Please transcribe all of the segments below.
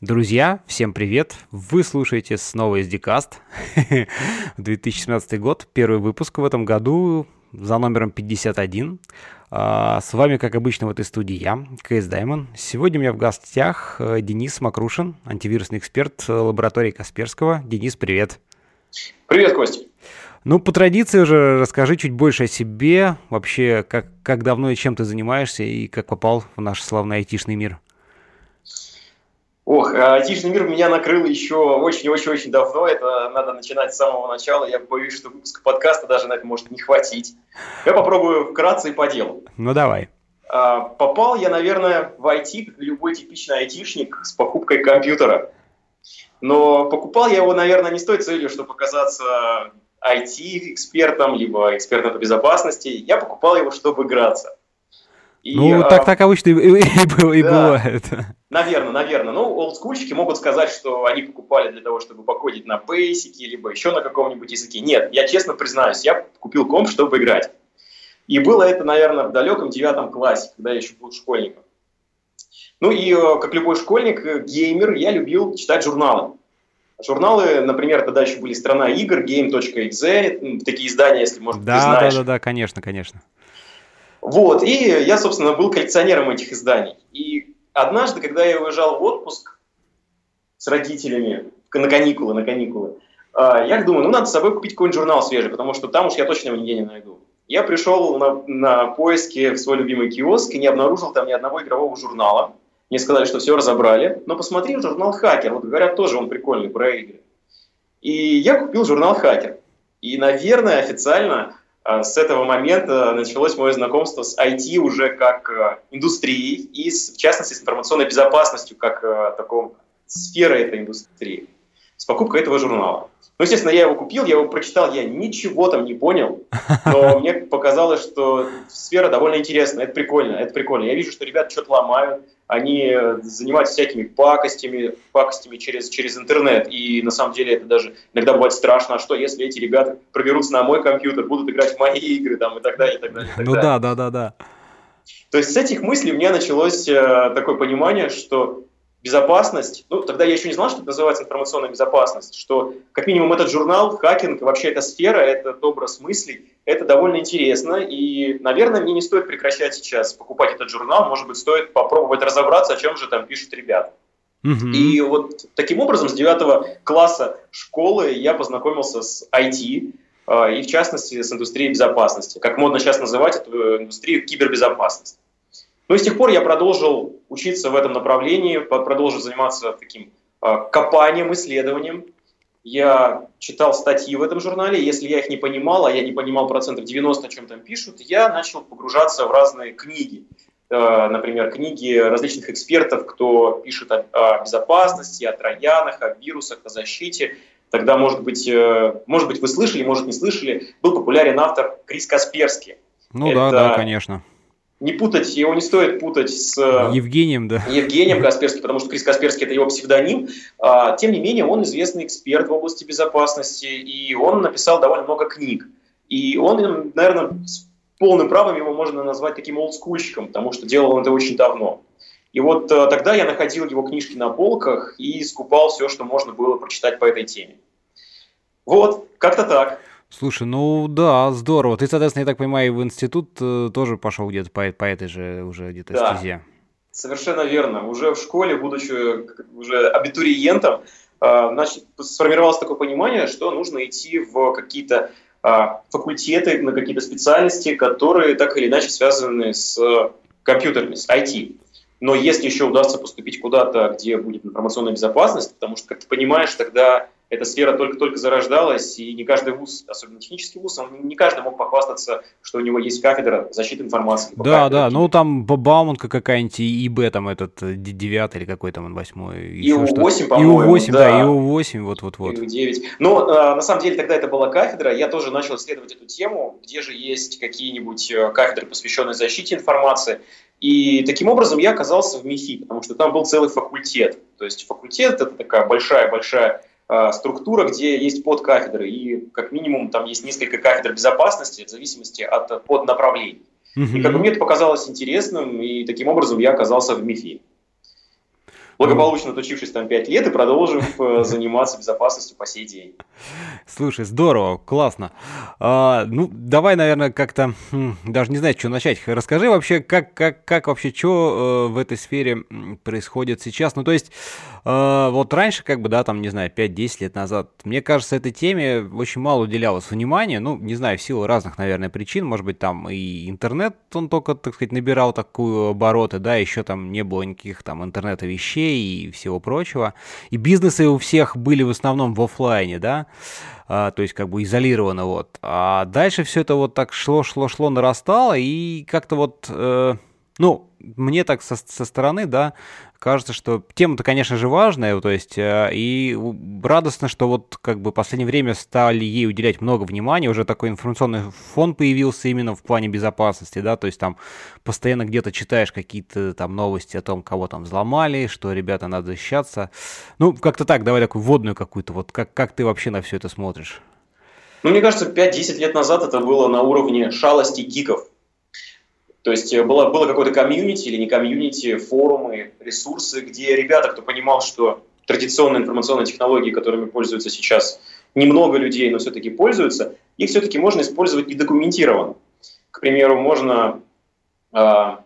Друзья, всем привет! Вы слушаете снова SDCast, 2017 год, первый выпуск в этом году за номером 51. А, с вами, как обычно, в этой студии я, КС Даймон. Сегодня у меня в гостях э, Денис Макрушин, антивирусный эксперт э, лаборатории Касперского. Денис, привет! Привет, Костя! Ну, по традиции уже расскажи чуть больше о себе, вообще, как, как давно и чем ты занимаешься, и как попал в наш славный айтишный мир. Ох, а айтишный мир меня накрыл еще очень-очень-очень давно. Это надо начинать с самого начала. Я боюсь, что выпуск подкаста даже на это может не хватить. Я попробую вкратце и по делу. Ну, давай. А, попал я, наверное, в IT, как любой типичный айтишник, с покупкой компьютера. Но покупал я его, наверное, не с той целью, чтобы показаться IT-экспертом, либо экспертом по безопасности. Я покупал его, чтобы играться. И, ну, так, а, так обычно и, и, и, да, бывает. Наверное, наверное. Ну, олдскульщики могут сказать, что они покупали для того, чтобы покодить на Basic, либо еще на каком-нибудь языке. Нет, я честно признаюсь, я купил комп, чтобы играть. И было это, наверное, в далеком девятом классе, когда я еще был школьником. Ну и, э, как любой школьник, э, геймер, я любил читать журналы. Журналы, например, тогда еще были «Страна игр», Game.exe, такие издания, если, может, да, ты знаешь. Да, да, да, конечно, конечно. Вот, и я, собственно, был коллекционером этих изданий. И однажды, когда я уезжал в отпуск с родителями на каникулы, на каникулы, а, я думаю, ну, надо с собой купить какой-нибудь журнал свежий, потому что там уж я точно его нигде не найду. Я пришел на, на поиски в свой любимый киоск и не обнаружил там ни одного игрового журнала. Мне сказали, что все разобрали. Но посмотри журнал «Хакер». Вот говорят, тоже он прикольный, про игры. И я купил журнал «Хакер». И, наверное, официально с этого момента началось мое знакомство с IT уже как э, индустрией и, в частности, с информационной безопасностью как э, таком сферой этой индустрии, с покупкой этого журнала. Ну, естественно, я его купил, я его прочитал, я ничего там не понял, но мне показалось, что сфера довольно интересная, это прикольно, это прикольно. Я вижу, что ребята что-то ломают, они занимаются всякими пакостями, пакостями через, через интернет, и на самом деле это даже иногда бывает страшно, а что если эти ребята проберутся на мой компьютер, будут играть в мои игры там, и так далее, и так далее. И так ну далее. да, да, да, да. То есть с этих мыслей у меня началось э, такое понимание, что безопасность, ну, тогда я еще не знал, что это называется информационная безопасность, что как минимум этот журнал, хакинг, вообще эта сфера, этот образ мыслей, это довольно интересно, и, наверное, мне не стоит прекращать сейчас покупать этот журнал, может быть, стоит попробовать разобраться, о чем же там пишут ребята. Угу. И вот таким образом с 9 класса школы я познакомился с IT, а, и в частности с индустрией безопасности, как модно сейчас называть эту индустрию кибербезопасности. Ну и с тех пор я продолжил учиться в этом направлении, продолжил заниматься таким а, копанием, исследованием. Я читал статьи в этом журнале, если я их не понимал, а я не понимал процентов 90, о чем там пишут, я начал погружаться в разные книги. Э, например, книги различных экспертов, кто пишет о безопасности, о троянах, о вирусах, о защите. Тогда, может быть, э, может быть, вы слышали, может, не слышали, был популярен автор Крис Касперский. Ну Это... да, да, конечно не путать, его не стоит путать с э, Евгением, да. Евгением Касперским, потому что Крис Касперский – это его псевдоним. А, тем не менее, он известный эксперт в области безопасности, и он написал довольно много книг. И он, наверное, с полным правом его можно назвать таким олдскульщиком, потому что делал он это очень давно. И вот э, тогда я находил его книжки на полках и скупал все, что можно было прочитать по этой теме. Вот, как-то так. Слушай, ну да, здорово. Ты, соответственно, я так понимаю, в институт э, тоже пошел где-то по, по этой же уже где-то да, стезе. Совершенно верно. Уже в школе, будучи уже абитуриентом, э, значит, сформировалось такое понимание, что нужно идти в какие-то э, факультеты, на какие-то специальности, которые так или иначе связаны с компьютерами, с IT. Но если еще удастся поступить куда-то, где будет информационная безопасность, потому что, как ты понимаешь, тогда эта сфера только-только зарождалась, и не каждый вуз, особенно технический вуз, он не каждый мог похвастаться, что у него есть кафедра защиты информации. Да, да, ну там Бауманка какая-нибудь, и ИБ там этот, э, девятый или какой там он, восьмой. И У8, по-моему. И У8, да, и У8, вот-вот-вот. И У9. Но а, на самом деле тогда это была кафедра, я тоже начал исследовать эту тему, где же есть какие-нибудь э, кафедры, посвященные защите информации. И таким образом я оказался в МИФИ, потому что там был целый факультет. То есть факультет – это такая большая-большая Э, структура, где есть подкафедры, и как минимум там есть несколько кафедр безопасности в зависимости от поднаправлений. Mm-hmm. И как бы мне это показалось интересным, и таким образом я оказался в МИФИ. благополучно отучившись там 5 лет и продолжив э, заниматься безопасностью по сей день. Слушай, здорово, классно. А, ну, давай, наверное, как-то, хм, даже не знаю, что начать. Расскажи вообще, как, как, как вообще, что э, в этой сфере происходит сейчас. Ну, то есть, э, вот раньше, как бы, да, там, не знаю, 5-10 лет назад, мне кажется, этой теме очень мало уделялось внимания. Ну, не знаю, в силу разных, наверное, причин. Может быть, там и интернет, он только, так сказать, набирал такую обороты, да, еще там не было никаких там интернета вещей и всего прочего. И бизнесы у всех были в основном в офлайне, да а, то есть как бы изолировано вот. А дальше все это вот так шло, шло, шло, нарастало, и как-то вот, э, ну, мне так со, со стороны, да, кажется, что тема-то, конечно же, важная, то есть, э, и радостно, что вот как бы в последнее время стали ей уделять много внимания, уже такой информационный фон появился именно в плане безопасности, да, то есть там постоянно где-то читаешь какие-то там новости о том, кого там взломали, что ребята надо защищаться. Ну, как-то так, давай такую вводную какую-то, вот как, как ты вообще на все это смотришь? Ну, мне кажется, 5-10 лет назад это было на уровне шалости гиков. То есть э, было, было какое-то комьюнити или не комьюнити, форумы, ресурсы, где ребята, кто понимал, что традиционные информационные технологии, которыми пользуются сейчас немного людей, но все-таки пользуются, их все-таки можно использовать и документированно. К примеру, можно э,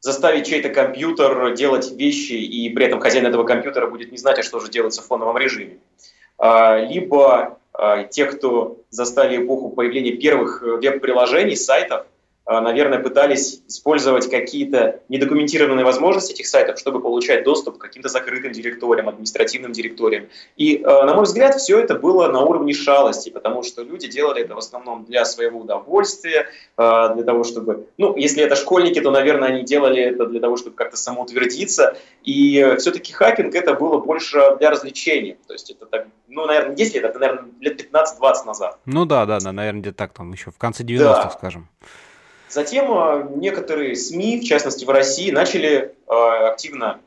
заставить чей-то компьютер делать вещи, и при этом хозяин этого компьютера будет не знать, а что же делается в фоновом режиме. Э, либо э, те, кто застали эпоху появления первых э, веб-приложений, сайтов, наверное, пытались использовать какие-то недокументированные возможности этих сайтов, чтобы получать доступ к каким-то закрытым директориям, административным директориям. И, а, на мой взгляд, все это было на уровне шалости, потому что люди делали это в основном для своего удовольствия, а, для того, чтобы... Ну, если это школьники, то, наверное, они делали это для того, чтобы как-то самоутвердиться. И все-таки хакинг это было больше для развлечения. То есть это так, ну, наверное, 10 лет, это, наверное, лет 15-20 назад. Ну да, да, да, наверное, где-то так там еще в конце 90-х, да. скажем. Затем а, некоторые СМИ, в частности в России, начали а, активно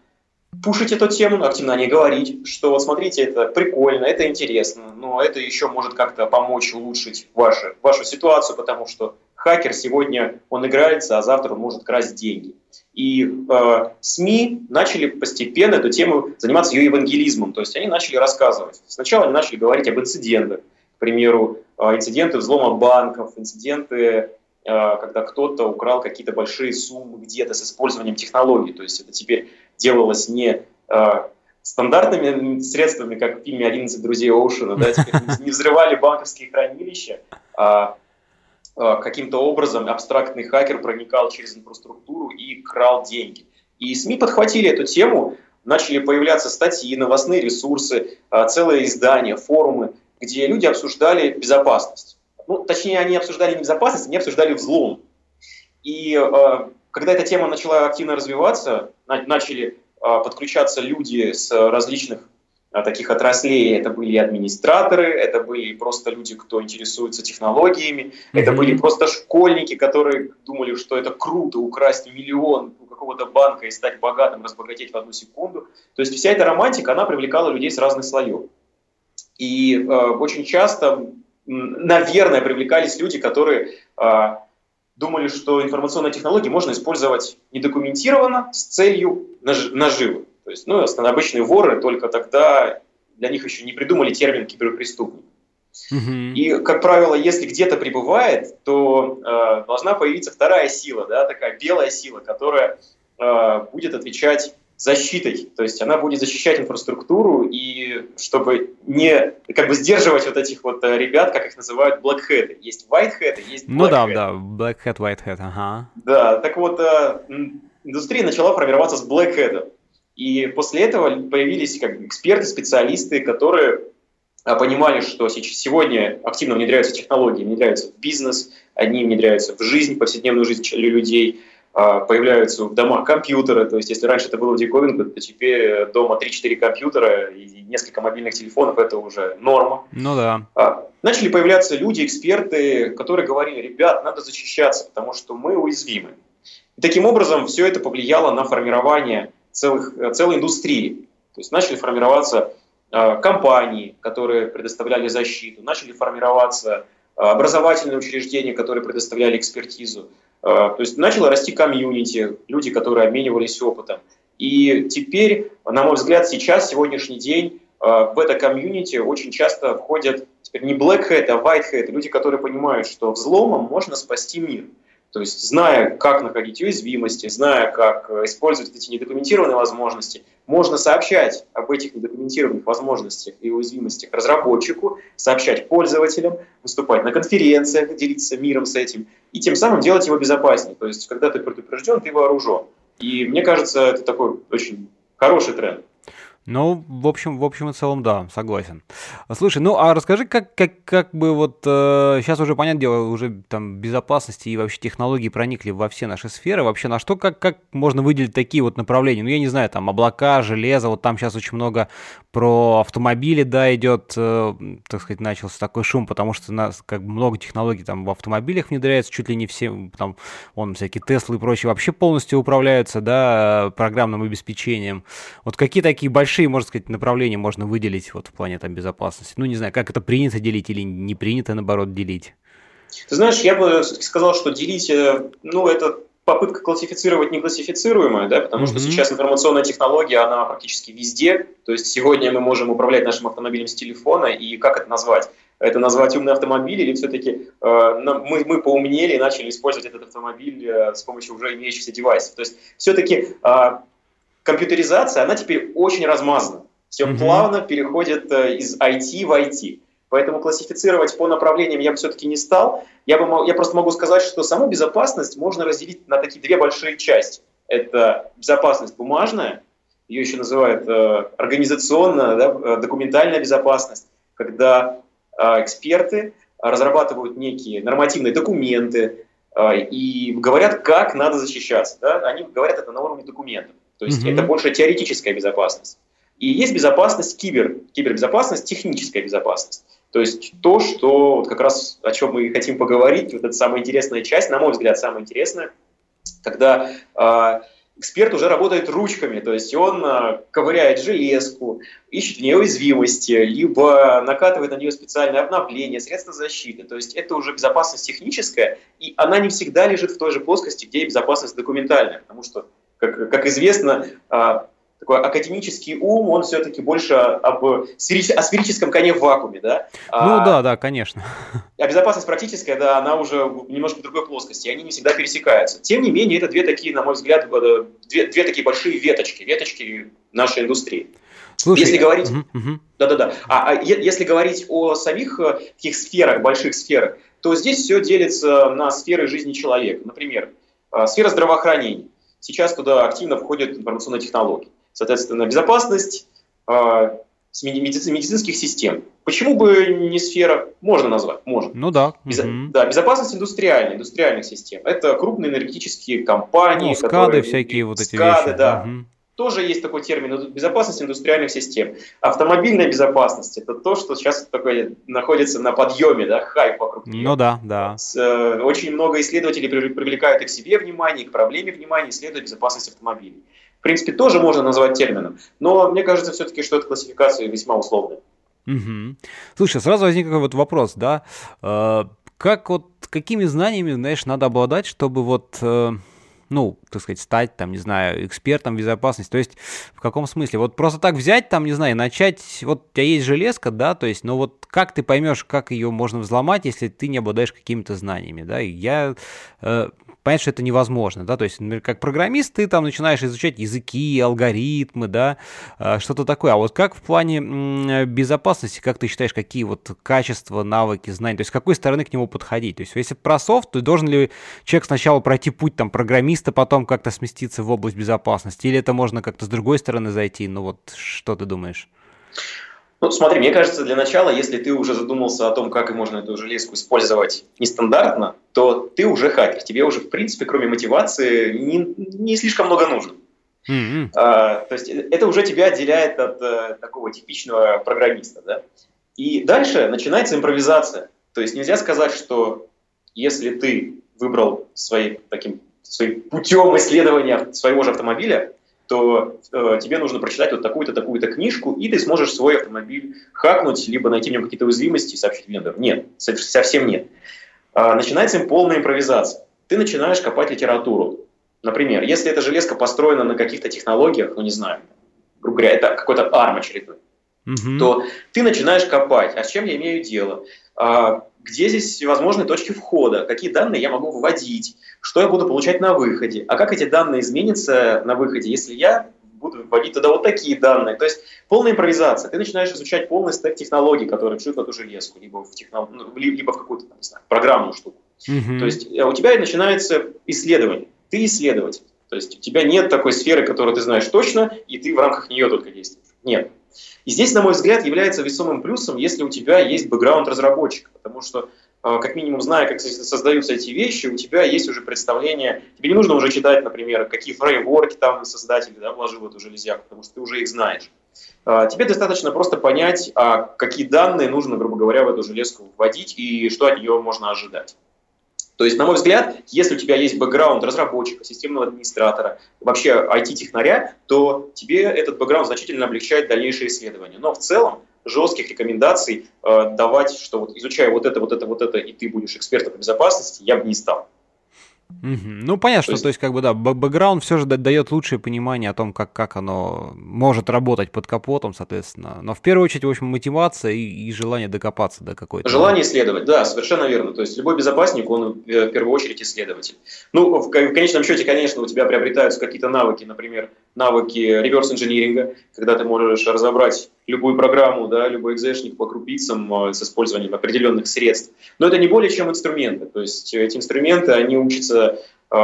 пушить эту тему, активно о ней говорить, что вот смотрите, это прикольно, это интересно, но это еще может как-то помочь улучшить вашу, вашу ситуацию, потому что хакер сегодня, он играется, а завтра он может красть деньги. И э, СМИ начали постепенно эту тему заниматься ее евангелизмом, то есть они начали рассказывать. Сначала они начали говорить об инцидентах, к примеру, инциденты взлома банков, инциденты Э, когда кто-то украл какие-то большие суммы где-то с использованием технологий. То есть это теперь делалось не э, стандартными средствами, как в фильме «11 друзей Оушена», да, не взрывали банковские хранилища, а э, каким-то образом абстрактный хакер проникал через инфраструктуру и крал деньги. И СМИ подхватили эту тему, начали появляться статьи, новостные ресурсы, целые издания, форумы, где люди обсуждали безопасность ну, точнее, они обсуждали не безопасность, они обсуждали взлом. И э, когда эта тема начала активно развиваться, на, начали э, подключаться люди с различных э, таких отраслей. Это были администраторы, это были просто люди, кто интересуется технологиями, mm-hmm. это были просто школьники, которые думали, что это круто украсть миллион у какого-то банка и стать богатым, разбогатеть в одну секунду. То есть вся эта романтика, она привлекала людей с разных слоев. И э, очень часто наверное, привлекались люди, которые э, думали, что информационные технологии можно использовать недокументированно с целью наж- наживы. То есть, ну, обычные воры только тогда для них еще не придумали термин киберпреступник. Uh-huh. И, как правило, если где-то прибывает, то э, должна появиться вторая сила, да, такая белая сила, которая э, будет отвечать защитой, то есть она будет защищать инфраструктуру и чтобы не как бы сдерживать вот этих вот э, ребят, как их называют, hat. Есть hat, есть black Ну да, hat. да, white hat, ага. Да, так вот э, индустрия начала формироваться с hat. И после этого появились как эксперты, специалисты, которые э, понимали, что сегодня активно внедряются технологии, внедряются в бизнес, одни внедряются в жизнь, повседневную жизнь людей, появляются в домах компьютеры, то есть если раньше это было диковинка, то теперь дома 3-4 компьютера и несколько мобильных телефонов – это уже норма. Ну да. А, начали появляться люди, эксперты, которые говорили, ребят, надо защищаться, потому что мы уязвимы. И таким образом все это повлияло на формирование целых, целой индустрии. То есть начали формироваться а, компании, которые предоставляли защиту, начали формироваться образовательные учреждения, которые предоставляли экспертизу. А, то есть начало расти комьюнити, люди, которые обменивались опытом. И теперь, на мой взгляд, сейчас, сегодняшний день, в это комьюнити очень часто входят теперь не black hat, а white hat, люди, которые понимают, что взломом можно спасти мир. То есть, зная, как находить уязвимости, зная, как э, использовать эти недокументированные возможности, можно сообщать об этих недокументированных возможностях и уязвимостях разработчику, сообщать пользователям, выступать на конференциях, делиться миром с этим, и тем самым делать его безопаснее. То есть, когда ты предупрежден, ты вооружен. И мне кажется, это такой очень хороший тренд. Ну, в общем, в общем и целом, да, согласен. Слушай, ну а расскажи, как, как, как бы вот э, сейчас уже, понятное дело, уже там безопасности и вообще технологии проникли во все наши сферы. Вообще на что, как, как можно выделить такие вот направления? Ну, я не знаю, там облака, железо, вот там сейчас очень много про автомобили, да, идет, э, так сказать, начался такой шум, потому что у нас как бы много технологий там в автомобилях внедряется, чуть ли не все, там, вон всякие Теслы и прочие вообще полностью управляются, да, программным обеспечением. Вот какие такие большие большие, можно сказать, направления можно выделить вот в плане там безопасности? Ну, не знаю, как это принято делить или не принято, наоборот, делить? Ты знаешь, я бы сказал, что делить, э, ну, это попытка классифицировать неклассифицируемое, да, потому mm-hmm. что сейчас информационная технология, она практически везде. То есть сегодня мы можем управлять нашим автомобилем с телефона, и как это назвать? Это назвать умный автомобиль, или все-таки э, мы, мы поумнели и начали использовать этот автомобиль э, с помощью уже имеющихся девайсов? То есть все-таки э, компьютеризация, она теперь очень размазана. Все mm-hmm. плавно переходит э, из IT в IT. Поэтому классифицировать по направлениям я бы все-таки не стал. Я, бы, я просто могу сказать, что саму безопасность можно разделить на такие две большие части. Это безопасность бумажная, ее еще называют э, организационная, да, э, документальная безопасность, когда э, эксперты разрабатывают некие нормативные документы э, и говорят, как надо защищаться. Да? Они говорят это на уровне документов. То есть mm-hmm. это больше теоретическая безопасность. И есть безопасность кибер, кибербезопасность, техническая безопасность. То есть то, что вот как раз о чем мы хотим поговорить, вот это самая интересная часть, на мой взгляд, самая интересная, когда э, эксперт уже работает ручками, то есть он э, ковыряет железку, ищет в нее уязвимости, либо накатывает на нее специальные обновления, средства защиты. То есть это уже безопасность техническая, и она не всегда лежит в той же плоскости, где и безопасность документальная, потому что как, как известно, а, такой академический ум, он все-таки больше об о сферическом коне в вакууме, да? А ну а, да, да, конечно. А безопасность практическая, да, она уже немножко в другой плоскости, и они не всегда пересекаются. Тем не менее, это две такие, на мой взгляд, две, две такие большие веточки, веточки нашей индустрии. Слушай, если говорить, угу, да-да-да, а, а если говорить о самих э, таких сферах, больших сферах, то здесь все делится на сферы жизни человека. Например, э, сфера здравоохранения. Сейчас туда активно входят информационные технологии. Соответственно, безопасность э, медицинских систем. Почему бы не сфера? Можно назвать, можно. Ну да. Без, угу. Да, безопасность индустриальная, индустриальных систем. Это крупные энергетические компании. Ну, скады которые, всякие вот эти скады, вещи. да. Угу тоже есть такой термин безопасность индустриальных систем. Автомобильная безопасность это то, что сейчас такое находится на подъеме, да, хайп вокруг нее. Ну да, да. С, э, очень много исследователей привлекают и к себе внимание, и к проблеме внимания, исследуют безопасность автомобилей. В принципе, тоже можно назвать термином, но мне кажется все-таки, что эта классификация весьма условная. Угу. Слушай, сразу возник такой вот вопрос, да, э, как вот, какими знаниями, знаешь, надо обладать, чтобы вот... Э ну, так сказать, стать, там, не знаю, экспертом безопасности. То есть, в каком смысле? Вот просто так взять, там, не знаю, начать, вот у тебя есть железка, да, то есть, но вот как ты поймешь, как ее можно взломать, если ты не обладаешь какими-то знаниями, да, и я э, понятно, что это невозможно, да, то есть, например, как программист ты там начинаешь изучать языки, алгоритмы, да, э, что-то такое, а вот как в плане безопасности, как ты считаешь, какие вот качества, навыки, знания, то есть, с какой стороны к нему подходить, то есть, если про софт, то должен ли человек сначала пройти путь там программиста, потом как-то сместиться в область безопасности, или это можно как-то с другой стороны зайти, ну вот, что ты думаешь? Ну, смотри, мне кажется, для начала, если ты уже задумался о том, как можно эту железку использовать нестандартно, то ты уже хакер. Тебе уже, в принципе, кроме мотивации, не, не слишком много нужно. Mm-hmm. А, то есть это уже тебя отделяет от а, такого типичного программиста. Да? И дальше начинается импровизация. То есть нельзя сказать, что если ты выбрал своим, таким, своим путем исследования своего же автомобиля, то э, тебе нужно прочитать вот такую-то, такую-то книжку, и ты сможешь свой автомобиль хакнуть, либо найти в нем какие-то уязвимости и сообщить вендору. Нет, совсем нет. А, начинается им полная импровизация. Ты начинаешь копать литературу. Например, если эта железка построена на каких-то технологиях, ну не знаю, грубо говоря, это какой-то ARM очередной, угу. то ты начинаешь копать. А с чем я имею дело? А, где здесь возможны точки входа? Какие данные я могу вводить? Что я буду получать на выходе? А как эти данные изменятся на выходе, если я буду вводить туда вот такие данные? То есть полная импровизация. Ты начинаешь изучать полный стек технологий, которые вшит в эту железку, либо в, техно... Ну, либо в какую-то там, не знаю, программную штуку. Угу. То есть э, у тебя начинается исследование. Ты исследователь. То есть у тебя нет такой сферы, которую ты знаешь точно, и ты в рамках нее только действуешь. Нет. И здесь, на мой взгляд, является весомым плюсом, если у тебя есть бэкграунд разработчика, потому что а, как минимум зная, как создаются эти вещи, у тебя есть уже представление, тебе не нужно уже читать, например, какие фреймворки там создатели да, вложил в эту железяку, потому что ты уже их знаешь. А, тебе достаточно просто понять, а какие данные нужно, грубо говоря, в эту железку вводить и что от нее можно ожидать. То есть, на мой взгляд, если у тебя есть бэкграунд разработчика, системного администратора, вообще IT-технаря, то тебе этот бэкграунд значительно облегчает дальнейшее исследование. Но в целом жестких рекомендаций э, давать, что вот изучая вот это, вот это, вот это, и ты будешь экспертом по безопасности, я бы не стал. Ну, понятно, то что, есть... то есть, как бы, да, бэкграунд все же дает лучшее понимание о том, как, как оно может работать под капотом, соответственно. Но в первую очередь, в общем, мотивация и, и желание докопаться до какой-то... Желание исследовать, да, совершенно верно. То есть, любой безопасник, он э, в первую очередь исследователь. Ну, в, в конечном счете, конечно, у тебя приобретаются какие-то навыки, например, навыки реверс-инжиниринга, когда ты можешь разобрать любую программу, да, любой экзешник по крупицам э, с использованием определенных средств. Но это не более чем инструменты. То есть эти инструменты, они учатся, э,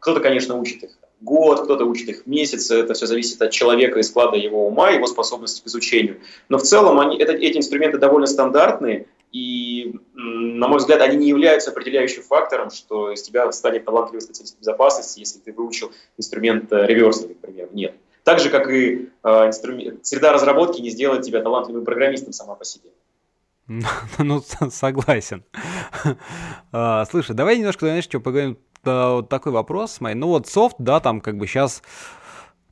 кто-то, конечно, учит их год, кто-то учит их месяц, это все зависит от человека и склада его ума, его способности к изучению. Но в целом они, это, эти инструменты довольно стандартные, и, на мой взгляд, они не являются определяющим фактором, что из тебя станет талантливый специалист безопасности, если ты выучил инструмент э, реверса, например. Нет. Так же, как и э, инструмент, среда разработки не сделает тебя талантливым программистом сама по себе. Ну, согласен. А, слушай, давай немножко, знаешь, что поговорим, вот такой вопрос. Ну вот софт, да, там как бы сейчас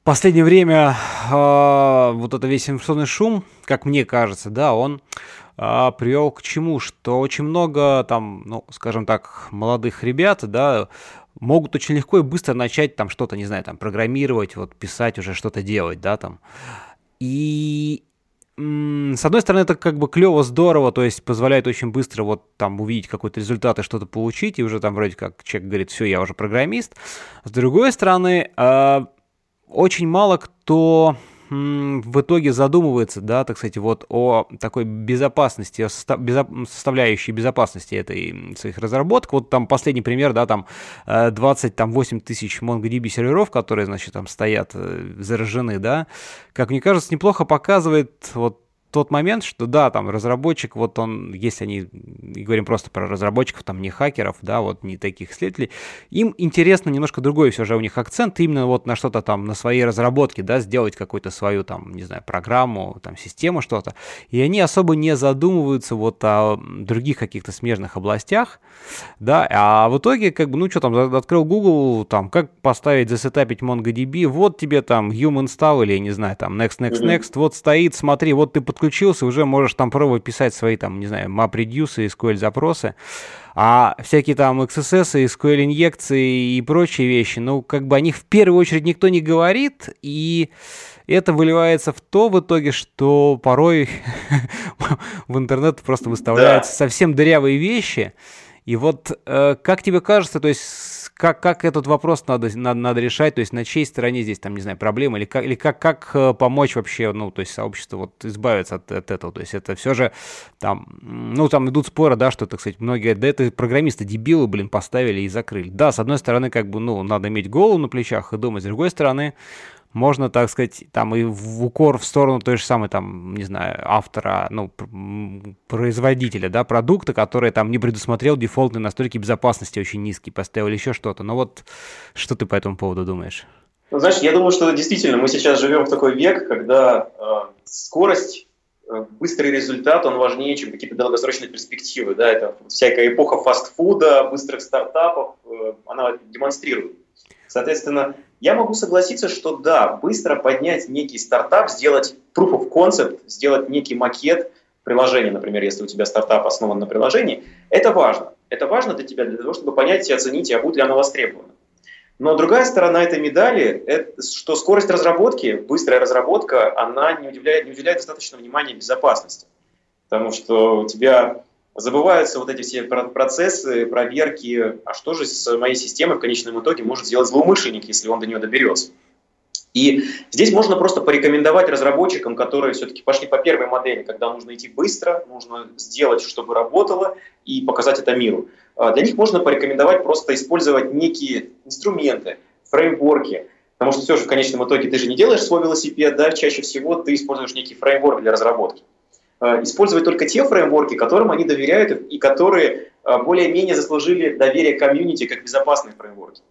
в последнее время э, вот это весь информационный шум, как мне кажется, да, он э, привел к чему? Что очень много там, ну, скажем так, молодых ребят, да, могут очень легко и быстро начать там что-то, не знаю, там программировать, вот писать уже что-то делать, да, там. И с одной стороны, это как бы клево, здорово, то есть позволяет очень быстро вот там увидеть какой-то результат и что-то получить, и уже там вроде как человек говорит, все, я уже программист. С другой стороны, э, очень мало кто в итоге задумывается, да, так сказать, вот о такой безопасности, о составляющей безопасности этой своих разработок. Вот там последний пример, да, там 28 э, тысяч MongoDB серверов, которые, значит, там стоят э, заражены, да, как мне кажется, неплохо показывает вот тот момент, что да, там разработчик, вот он, если они, говорим просто про разработчиков, там не хакеров, да, вот не таких исследователей, им интересно немножко другой все же у них акцент, именно вот на что-то там, на своей разработке, да, сделать какую-то свою там, не знаю, программу, там, систему, что-то, и они особо не задумываются вот о других каких-то смежных областях, да, а в итоге, как бы, ну, что там, открыл Google, там, как поставить, засетапить MongoDB, вот тебе там human install или, я не знаю, там, next, next, next, вот стоит, смотри, вот ты подключился, уже можешь там пробовать писать свои там, не знаю, MapReduce, SQL запросы. А всякие там XSS, SQL инъекции и прочие вещи, ну, как бы о них в первую очередь никто не говорит, и это выливается в то в итоге, что порой в интернет просто выставляются совсем дырявые вещи. И вот э, как тебе кажется, то есть как, как этот вопрос надо, надо, надо решать, то есть на чьей стороне здесь, там, не знаю, проблема, или как, или как, как э, помочь вообще, ну, то есть сообществу вот избавиться от, от этого, то есть это все же там, ну, там идут споры, да, что, так сказать, многие, да это программисты дебилы, блин, поставили и закрыли. Да, с одной стороны, как бы, ну, надо иметь голову на плечах и думать, с другой стороны, можно, так сказать, там и в укор в сторону той же самой, там, не знаю, автора, ну, производителя, да, продукта, который там не предусмотрел дефолтные настройки безопасности очень низкие, поставил еще что-то. Но вот что ты по этому поводу думаешь? Ну, знаешь, я думаю, что действительно мы сейчас живем в такой век, когда э, скорость, э, быстрый результат, он важнее, чем какие-то долгосрочные перспективы. Да? Это всякая эпоха фастфуда, быстрых стартапов, э, она демонстрирует. Соответственно, я могу согласиться, что да, быстро поднять некий стартап, сделать proof of concept, сделать некий макет приложения, например, если у тебя стартап основан на приложении, это важно. Это важно для тебя для того, чтобы понять и оценить, а будет ли оно востребовано. Но другая сторона этой медали, это, что скорость разработки, быстрая разработка, она не уделяет, не уделяет достаточно внимания безопасности. Потому что у тебя забываются вот эти все процессы, проверки, а что же с моей системой в конечном итоге может сделать злоумышленник, если он до нее доберется. И здесь можно просто порекомендовать разработчикам, которые все-таки пошли по первой модели, когда нужно идти быстро, нужно сделать, чтобы работало, и показать это миру. А для них можно порекомендовать просто использовать некие инструменты, фреймворки, потому что все же в конечном итоге ты же не делаешь свой велосипед, да, чаще всего ты используешь некий фреймворк для разработки. А, использовать только те фреймворки, которым они доверяют и которые а, более-менее заслужили доверие комьюнити как безопасные фреймворки.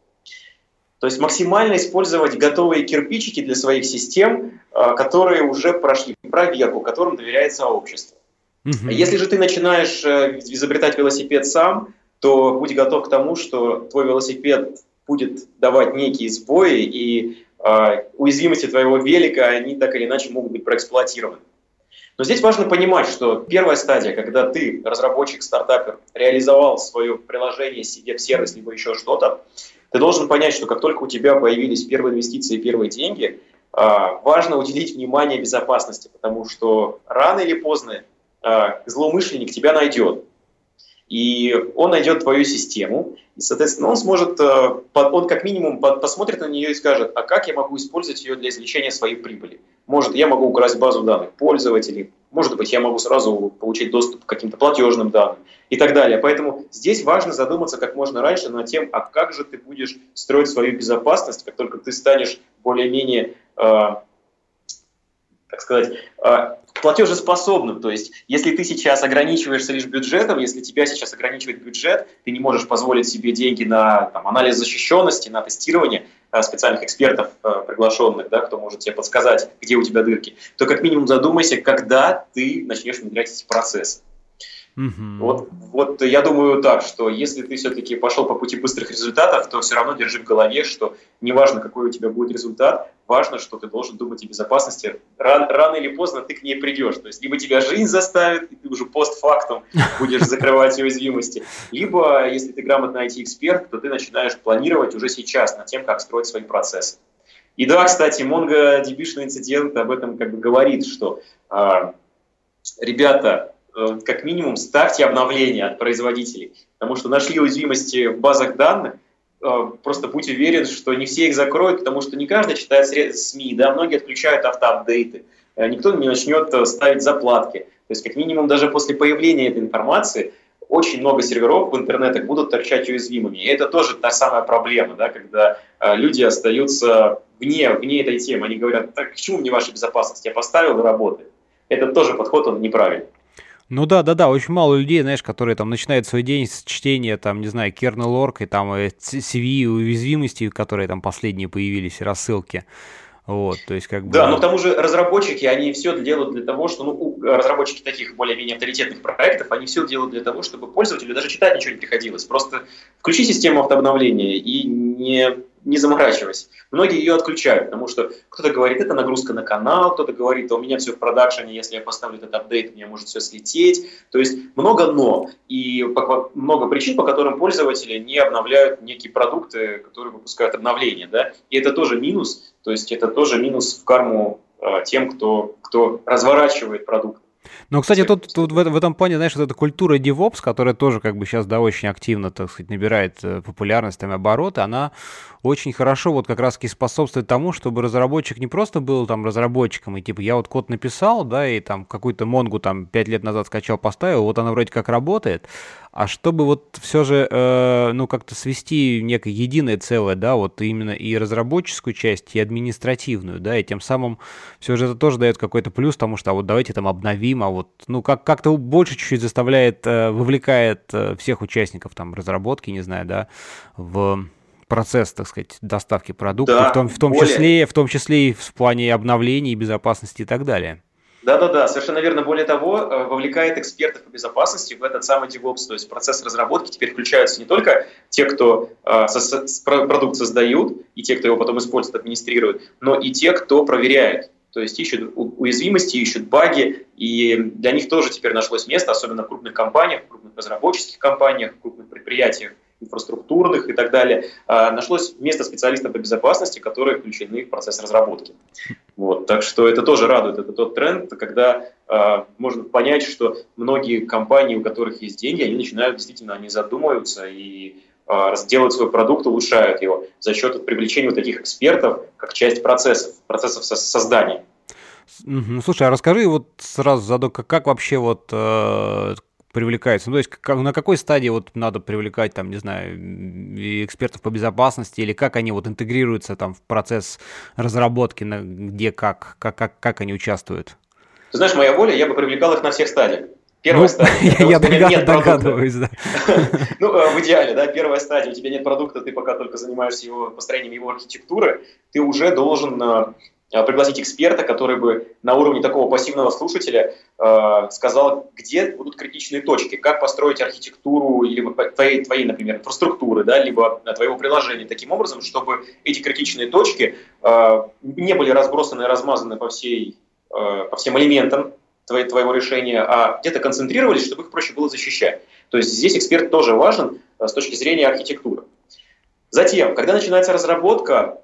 То есть максимально использовать готовые кирпичики для своих систем, а, которые уже прошли проверку, которым доверяет сообщество. Угу. Если же ты начинаешь э, изобретать велосипед сам, то будь готов к тому, что твой велосипед будет давать некие сбои, и э, уязвимости твоего велика, они так или иначе могут быть проэксплуатированы. Но здесь важно понимать, что первая стадия, когда ты, разработчик, стартапер, реализовал свое приложение в сервис, либо еще что-то, ты должен понять, что как только у тебя появились первые инвестиции, первые деньги, а, важно уделить внимание безопасности, потому что рано или поздно а, злоумышленник тебя найдет. И он найдет твою систему, и, соответственно, он сможет, а, он как минимум посмотрит на нее и скажет, а как я могу использовать ее для извлечения своей прибыли. Может, я могу украсть базу данных пользователей, может быть, я могу сразу получить доступ к каким-то платежным данным и так далее. Поэтому здесь важно задуматься как можно раньше над тем, а как же ты будешь строить свою безопасность, как только ты станешь более-менее, э, так сказать, э, платежеспособным. То есть, если ты сейчас ограничиваешься лишь бюджетом, если тебя сейчас ограничивает бюджет, ты не можешь позволить себе деньги на там, анализ защищенности, на тестирование э, специальных экспертов э, приглашенных, да, кто может тебе подсказать, где у тебя дырки, то как минимум задумайся, когда ты начнешь внедрять эти процессы. Угу. Вот, вот я думаю так, что если ты все-таки пошел по пути быстрых результатов, то все равно держи в голове, что неважно, какой у тебя будет результат, важно, что ты должен думать о безопасности. Ран, рано или поздно ты к ней придешь. То есть либо тебя жизнь заставит, и ты уже постфактум будешь закрывать уязвимости, либо, если ты грамотный IT-эксперт, то ты начинаешь планировать уже сейчас над тем, как строить свои процессы. И да, кстати, MongoDB-шный инцидент об этом как бы говорит, что э, ребята, как минимум ставьте обновления от производителей, потому что нашли уязвимости в базах данных, э, просто будь уверен, что не все их закроют, потому что не каждый читает СМИ, да, многие отключают автоапдейты, э, никто не начнет ставить заплатки. То есть, как минимум, даже после появления этой информации очень много серверов в интернетах будут торчать уязвимыми. И это тоже та самая проблема, да, когда люди остаются вне, вне этой темы. Они говорят, так к чему мне ваша безопасность? Я поставил и работает. Это тоже подход, он неправильный. Ну да, да, да, очень мало людей, знаешь, которые там начинают свой день с чтения, там, не знаю, kernel org и там CV уязвимости, которые там последние появились, рассылки. Вот, то есть как бы... Да, но к тому же разработчики, они все делают для того, что, ну, разработчики таких более-менее авторитетных проектов, они все делают для того, чтобы пользователю даже читать ничего не приходилось. Просто включи систему автообновления и не не заморачивайся. Многие ее отключают, потому что кто-то говорит, это нагрузка на канал, кто-то говорит, а у меня все в продакшене, если я поставлю этот апдейт, у меня может все слететь. То есть много «но» и много причин, по которым пользователи не обновляют некие продукты, которые выпускают обновления. Да? И это тоже минус, то есть это тоже минус в карму э, тем, кто, кто разворачивает продукт. Но, кстати, тут, тут в, в этом плане, знаешь, вот эта культура DevOps, которая тоже как бы сейчас, да, очень активно, так сказать, набирает э, популярность, там, обороты, она очень хорошо вот как раз-таки способствует тому, чтобы разработчик не просто был там разработчиком, и типа я вот код написал, да, и там какую-то монгу там пять лет назад скачал, поставил, вот она вроде как работает, а чтобы вот все же, э, ну, как-то свести некое единое целое, да, вот именно и разработческую часть, и административную, да, и тем самым все же это тоже дает какой-то плюс, потому что а вот давайте там обновим, а вот, ну, как- как-то больше чуть-чуть заставляет, э, вовлекает э, всех участников там разработки, не знаю, да, в процесс, так сказать, доставки продукта, да, в, том, в, том более... числе, в том числе и в плане обновлений, безопасности и так далее. Да-да-да, совершенно верно. Более того, э, вовлекает экспертов по безопасности в этот самый DevOps, то есть процесс разработки теперь включаются не только те, кто э, продукт создают, и те, кто его потом использует, администрирует, но и те, кто проверяет. То есть ищут уязвимости, ищут баги, и для них тоже теперь нашлось место, особенно в крупных компаниях, в крупных разработческих компаниях, в крупных предприятиях, инфраструктурных и так далее, а, нашлось место специалистов по безопасности, которые включены в процесс разработки. Вот, так что это тоже радует. Это тот тренд, когда э, можно понять, что многие компании, у которых есть деньги, они начинают действительно, они задумываются и э, делают свой продукт, улучшают его за счет привлечения вот таких экспертов, как часть процессов, процессов создания. Слушай, а расскажи вот сразу задок, как, вообще вот э, привлекается? Ну, то есть как, на какой стадии вот надо привлекать, там, не знаю, экспертов по безопасности, или как они вот интегрируются там в процесс разработки, на, где как, как, как, как они участвуют? Ты знаешь, моя воля, я бы привлекал их на всех стадиях. Первая ну, стадия. Я догад, догадываюсь, да. ну, э, в идеале, да, первая стадия, у тебя нет продукта, ты пока только занимаешься его построением его архитектуры, ты уже должен Э, пригласить эксперта, который бы на уровне такого пассивного слушателя э, сказал, где будут критичные точки, как построить архитектуру либо твоей, твоей, например, инфраструктуры, да, либо э, твоего приложения таким образом, чтобы эти критичные точки э, не были разбросаны и размазаны по, всей, э, по всем элементам твоего, твоего решения, а где-то концентрировались, чтобы их проще было защищать. То есть здесь эксперт тоже важен э, с точки зрения архитектуры. Затем, когда начинается разработка,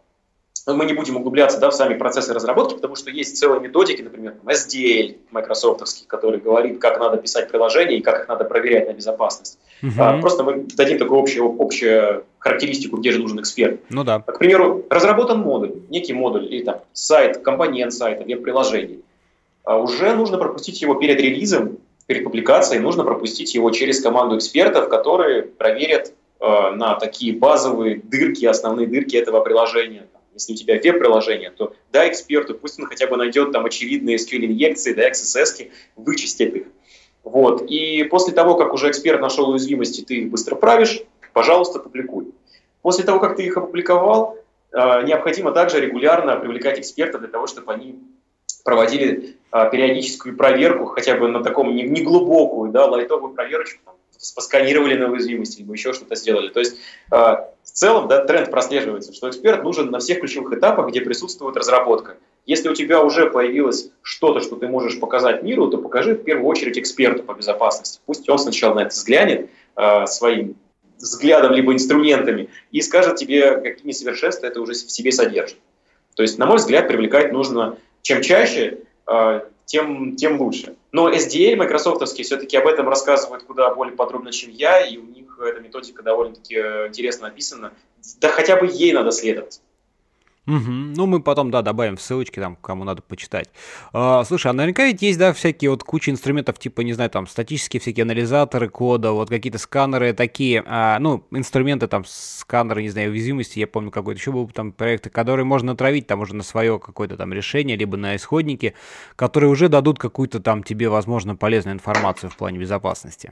мы не будем углубляться да, в сами процессы разработки, потому что есть целые методики, например, SDL майкрософтовский, который говорит, как надо писать приложения и как их надо проверять на безопасность. Угу. А, просто мы дадим такую общую, общую характеристику, где же нужен эксперт. Ну да. К примеру, разработан модуль, некий модуль или там сайт, компонент сайта, веб-приложений. А уже нужно пропустить его перед релизом, перед публикацией, нужно пропустить его через команду экспертов, которые проверят э, на такие базовые дырки, основные дырки этого приложения если у тебя веб-приложение, то дай эксперту, пусть он хотя бы найдет там очевидные SQL-инъекции, да, XSS, вычистит их. Вот. И после того, как уже эксперт нашел уязвимости, ты их быстро правишь, пожалуйста, публикуй. После того, как ты их опубликовал, э, необходимо также регулярно привлекать экспертов для того, чтобы они проводили э, периодическую проверку, хотя бы на таком неглубокую, да, лайтовую проверочку, посканировали на уязвимости, либо еще что-то сделали. То есть э, в целом да, тренд прослеживается, что эксперт нужен на всех ключевых этапах, где присутствует разработка. Если у тебя уже появилось что-то, что ты можешь показать миру, то покажи в первую очередь эксперту по безопасности. Пусть он сначала на это взглянет э, своим взглядом либо инструментами и скажет тебе, какие несовершенства это уже в себе содержит. То есть, на мой взгляд, привлекать нужно чем чаще, э, тем, тем лучше. Но SDL майкрософтовский все-таки об этом рассказывают куда более подробно, чем я, и у них эта методика довольно-таки э, интересно описана. Да хотя бы ей надо следовать. Угу. Ну, мы потом, да, добавим ссылочки там, кому надо почитать. А, слушай, а наверняка ведь есть, да, всякие вот куча инструментов, типа, не знаю, там, статические всякие анализаторы кода, вот какие-то сканеры такие, а, ну, инструменты, там, сканеры, не знаю, уязвимости, я помню, какой-то еще был там проект, которые можно натравить там уже на свое какое-то там решение, либо на исходники, которые уже дадут какую-то там тебе, возможно, полезную информацию в плане безопасности.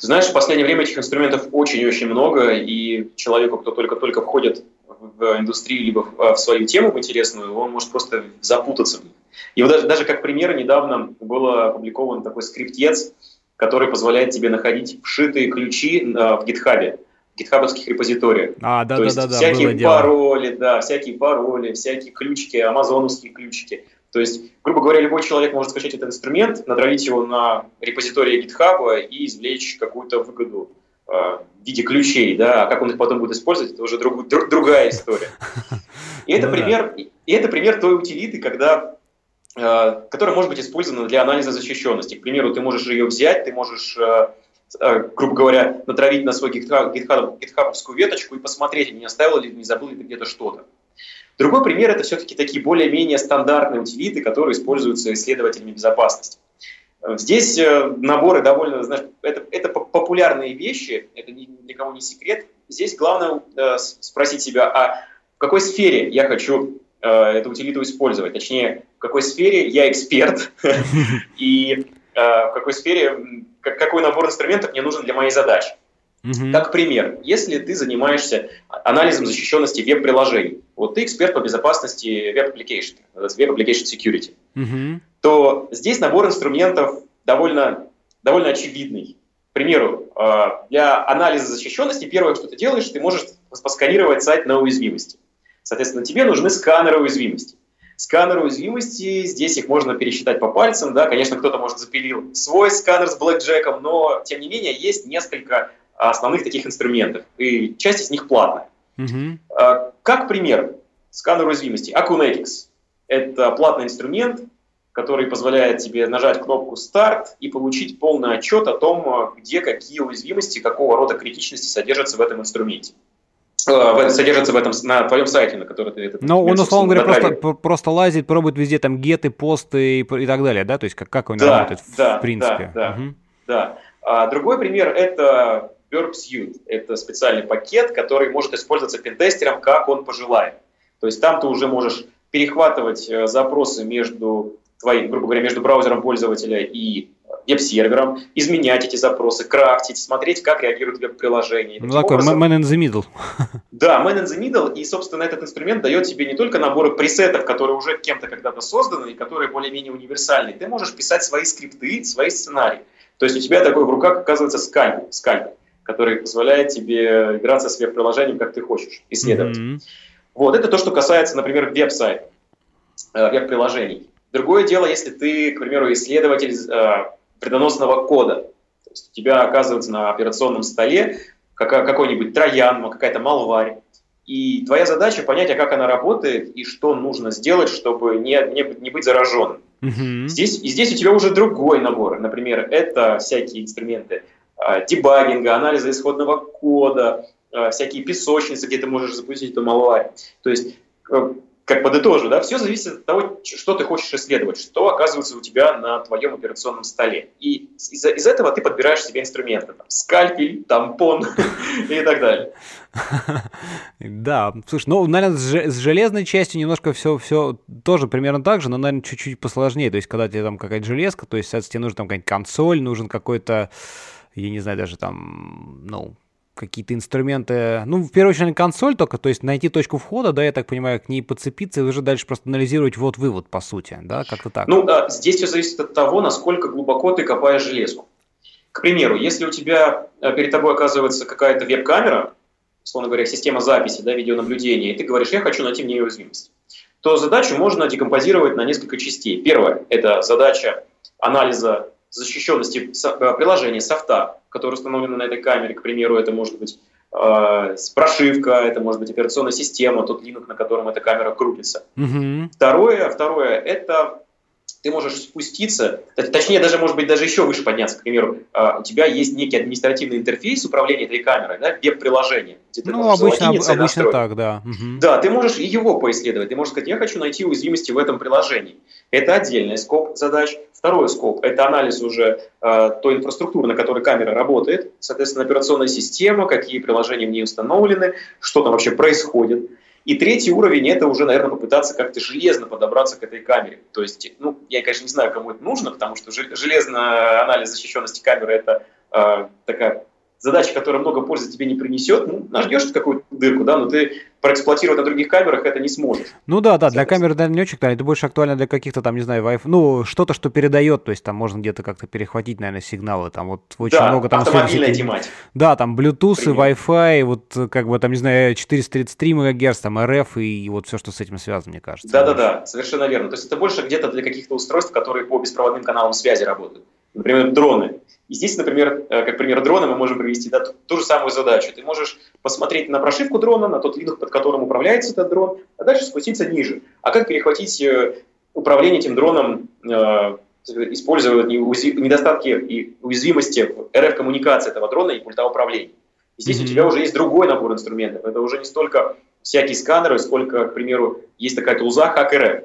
Знаешь, в последнее время этих инструментов очень-очень много, и человеку, кто только-только входит в индустрию, либо в свою тему интересную, он может просто запутаться в них. И вот даже, даже как пример, недавно был опубликован такой скриптец, который позволяет тебе находить вшитые ключи в GitHub, в гитхабовских репозиториях. А, да, То да, есть да, да, всякие пароли, да, всякие пароли, всякие ключики, амазоновские ключики. То есть, грубо говоря, любой человек может скачать этот инструмент, натравить его на репозитории GitHub и извлечь какую-то выгоду в виде ключей, да, а как он их потом будет использовать, это уже друг, друг, другая история. И это, ну, пример, да. и это пример той утилиты, когда, э, которая может быть использована для анализа защищенности. К примеру, ты можешь ее взять, ты можешь, э, э, грубо говоря, натравить на свой GitHub, GitHub, GitHubовскую веточку и посмотреть, не оставил ли, не забыл ли ты где-то что-то. Другой пример – это все-таки такие более-менее стандартные утилиты, которые используются исследователями безопасности. Здесь э, наборы довольно, знаешь, это, это популярные вещи, это ни кого не секрет. Здесь главное э, спросить себя, а в какой сфере я хочу э, эту утилиту использовать, точнее, в какой сфере я эксперт и в какой сфере, какой набор инструментов мне нужен для моей задачи. Угу. Как пример, если ты занимаешься анализом защищенности веб-приложений, вот ты эксперт по безопасности веб-application, веб-application security, угу. то здесь набор инструментов довольно, довольно очевидный. К примеру, а, для анализа защищенности первое, что ты делаешь, ты можешь посканировать сайт на уязвимости. Соответственно, тебе нужны сканеры уязвимости. Сканеры уязвимости, здесь их можно пересчитать по пальцам, да, конечно, кто-то, может, запилил свой сканер с блэкджеком, но, тем не менее, есть несколько основных таких инструментов, и часть из них платная. Mm-hmm. Как пример, сканер уязвимости Acunetics. Это платный инструмент, который позволяет тебе нажать кнопку «Старт» и получить полный отчет о том, где какие уязвимости, какого рода критичности содержатся в этом инструменте э, содержится в этом на твоем сайте, на который ты этот. Но он, условно говоря, просто, просто лазит, пробует везде там геты, посты и, и так далее, да? То есть как, как он да, работает да, в принципе. Да, да, угу. да. А другой пример это Burp Suite. Это специальный пакет, который может использоваться пентестером, как он пожелает. То есть там ты уже можешь перехватывать э, запросы между твоим, грубо говоря, между браузером пользователя и веб-сервером, изменять эти запросы, крафтить, смотреть, как реагирует веб-приложение. Ну, такой образом, man in the middle. Да, man in the middle, и, собственно, этот инструмент дает тебе не только наборы пресетов, которые уже кем-то когда-то созданы и которые более-менее универсальны. Ты можешь писать свои скрипты, свои сценарии. То есть у тебя такой в руках оказывается скальпель, скальпель который позволяет тебе играться с веб-приложением, как ты хочешь, исследовать. Mm-hmm. Вот, это то, что касается, например, веб-сайтов, э, веб-приложений. Другое дело, если ты, к примеру, исследователь э, вредоносного кода. То есть у тебя оказывается на операционном столе какой-нибудь троян, какая-то малварь. И твоя задача понять, а как она работает и что нужно сделать, чтобы не, не, не быть зараженным. Uh-huh. Здесь, и здесь у тебя уже другой набор. Например, это всякие инструменты э, дебагинга, анализа исходного кода, всякие песочницы, где ты можешь запустить малварь. То есть э, как подытожу, да, все зависит от того, что ты хочешь исследовать, что оказывается у тебя на твоем операционном столе. И из, из этого ты подбираешь себе инструменты, там, скальпель, тампон и так далее. Да, слушай, ну, наверное, с железной частью немножко все, все тоже примерно так же, но, наверное, чуть-чуть посложнее. То есть, когда тебе там какая-то железка, то есть, тебе нужна там какая-нибудь консоль, нужен какой-то, я не знаю, даже там, ну, какие-то инструменты, ну, в первую очередь, консоль только, то есть найти точку входа, да, я так понимаю, к ней подцепиться и уже дальше просто анализировать вот вывод, по сути, да, как-то так. Ну, да, здесь все зависит от того, насколько глубоко ты копаешь железку. К примеру, если у тебя э, перед тобой оказывается какая-то веб-камера, условно говоря, система записи, да, видеонаблюдения, и ты говоришь, я хочу найти в ней уязвимость, то задачу можно декомпозировать на несколько частей. Первое – это задача анализа защищенности э, приложения, софта, который установлен на этой камере, к примеру, это может быть э, прошивка, это может быть операционная система, тот Linux, на котором эта камера крутится. Mm-hmm. Второе, второе, это ты можешь спуститься, точнее, даже, может быть, даже еще выше подняться, к примеру, э, у тебя есть некий административный интерфейс управления этой камерой, да, веб-приложение. Ну, обычно, обычно так, да. Угу. Да, ты можешь его поисследовать, ты можешь сказать, я хочу найти уязвимости в этом приложении. Это отдельный скоп задач. Второй скоп – это анализ уже э, той инфраструктуры, на которой камера работает, соответственно, операционная система, какие приложения в ней установлены, что там вообще происходит. И третий уровень – это уже, наверное, попытаться как-то железно подобраться к этой камере. То есть, ну, я, конечно, не знаю, кому это нужно, потому что железный анализ защищенности камеры – это э, такая задача, которая много пользы тебе не принесет, ну, наждешь какую-то дырку, да, но ты проэксплуатировать на других камерах это не сможешь. Ну да, да, для не очень актуально, это больше актуально для каких-то там, не знаю, Wi-Fi, ну, что-то, что передает, то есть там можно где-то как-то перехватить, наверное, сигналы, там вот очень да, много там... автомобильная тематика. Да, там Bluetooth, и Wi-Fi, вот как бы там, не знаю, 433 МГц, там RF и вот все, что с этим связано, мне кажется. Да-да-да, совершенно верно. То есть это больше где-то для каких-то устройств, которые по беспроводным каналам связи работают. Например, дроны. И здесь, например, э, как пример дрона, мы можем провести да, ту, ту же самую задачу. Ты можешь посмотреть на прошивку дрона, на тот Linux, под которым управляется этот дрон, а дальше спуститься ниже. А как перехватить э, управление этим дроном, э, используя недостатки и уязвимости RF-коммуникации этого дрона и пульта управления. И здесь mm-hmm. у тебя уже есть другой набор инструментов. Это уже не столько всякие сканеры, сколько, к примеру, есть такая тулза HackRF.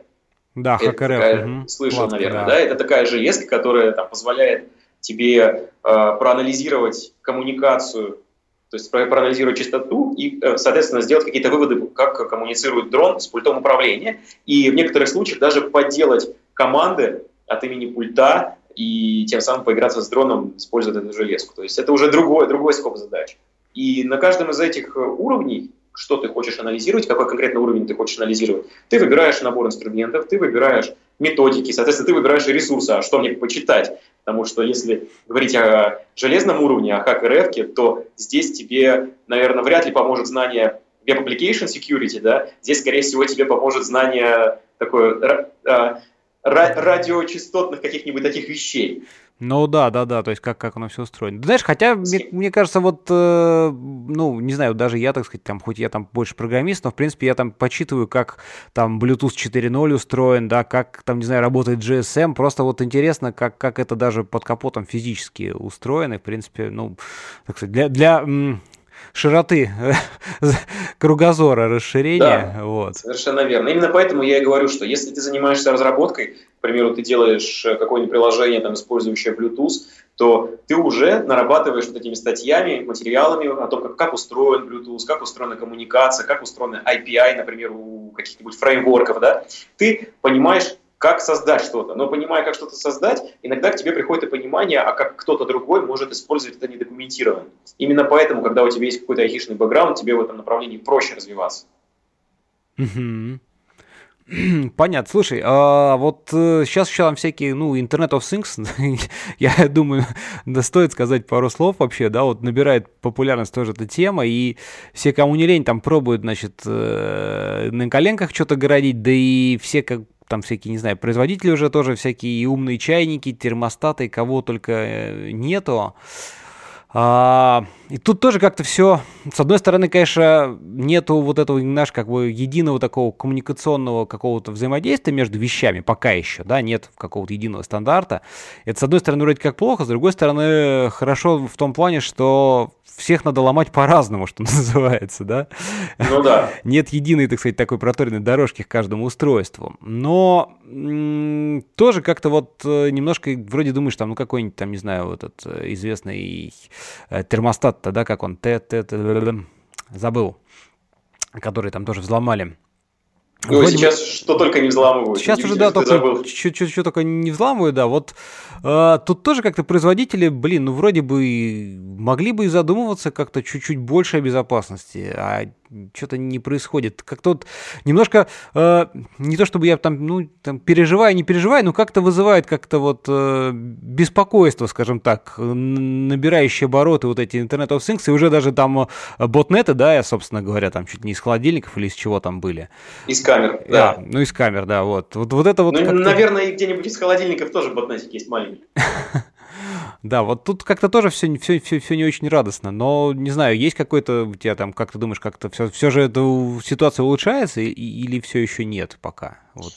Да, HackRF. Угу. Слышал, наверное, да. да? Это такая железка, которая там, позволяет тебе э, проанализировать коммуникацию, то есть проанализировать частоту и, э, соответственно, сделать какие-то выводы, как коммуницирует дрон с пультом управления. И в некоторых случаях даже подделать команды от имени пульта и тем самым поиграться с дроном, используя эту железку. То есть это уже другой, другой скоп задач. И на каждом из этих уровней, что ты хочешь анализировать, какой конкретно уровень ты хочешь анализировать, ты выбираешь набор инструментов, ты выбираешь методики, соответственно, ты выбираешь ресурсы, а что мне почитать. Потому что если говорить о железном уровне, о хак то здесь тебе, наверное, вряд ли поможет знание Web Application Security, да, здесь, скорее всего, тебе поможет знание такое, э, радиочастотных каких-нибудь таких вещей. Ну да, да, да, то есть как, как оно все устроено. Знаешь, хотя мне, мне кажется, вот, э, ну, не знаю, даже я, так сказать, там, хоть я там больше программист, но, в принципе, я там почитываю, как там Bluetooth 4.0 устроен, да, как там, не знаю, работает GSM, просто вот интересно, как, как это даже под капотом физически устроено, и, в принципе, ну, так сказать, для, для широты кругозора, расширения. Да, вот. совершенно верно. Именно поэтому я и говорю, что если ты занимаешься разработкой, к примеру, ты делаешь э, какое-нибудь приложение, там, использующее Bluetooth, то ты уже нарабатываешь вот этими статьями, материалами о том, как, как устроен Bluetooth, как устроена коммуникация, как устроена API, например, у каких-нибудь фреймворков, да, ты понимаешь, как создать что-то. Но понимая, как что-то создать, иногда к тебе приходит и понимание, а как кто-то другой может использовать это недокументированно. Именно поэтому, когда у тебя есть какой-то айхишный бэкграунд, тебе в этом направлении проще развиваться. Понятно. Слушай, а вот э, сейчас еще там всякие, ну, Internet of Things, я думаю, да стоит сказать пару слов вообще, да, вот набирает популярность тоже эта тема, и все, кому не лень, там пробуют, значит, э, на коленках что-то городить, да и все как там всякие, не знаю, производители уже тоже всякие умные чайники, термостаты, кого только э, нету. А, и тут тоже как-то все, с одной стороны, конечно, нету вот этого, знаешь, как бы единого такого коммуникационного какого-то взаимодействия между вещами, пока еще, да, нет какого-то единого стандарта. Это, с одной стороны, вроде как плохо, с другой стороны, хорошо в том плане, что всех надо ломать по-разному, что называется, да? Ну да. Нет единой, так сказать, такой проторенной дорожки к каждому устройству. Но тоже как-то вот э, немножко вроде думаешь, там, ну какой-нибудь там, не знаю, вот этот э, известный э, термостат-то, да, как он, т т т забыл, который там тоже взломали. Ну, Вроде сейчас бы... что только не взламывают. Сейчас уже, да, только что только не взламывают, да. Вот э, тут тоже как-то производители, блин, ну вроде бы могли бы и задумываться как-то чуть-чуть больше о безопасности, а что-то не происходит. Как-то вот немножко, э, не то чтобы я там, ну, там переживаю, не переживаю, но как-то вызывает как-то вот э, беспокойство, скажем так, набирающие обороты вот эти Internet of Things, и уже даже там э, ботнеты, да, я, собственно говоря, там чуть не из холодильников или из чего там были. Из камер, да. да ну, из камер, да, вот. Вот, вот это вот. Ну, наверное, где-нибудь из холодильников тоже ботнетик есть маленький. Да, вот тут как-то тоже все, все, все, все не очень радостно, но не знаю, есть какой-то у тебя там, как ты думаешь, как-то все, все же эта ситуация улучшается или все еще нет пока? Вот.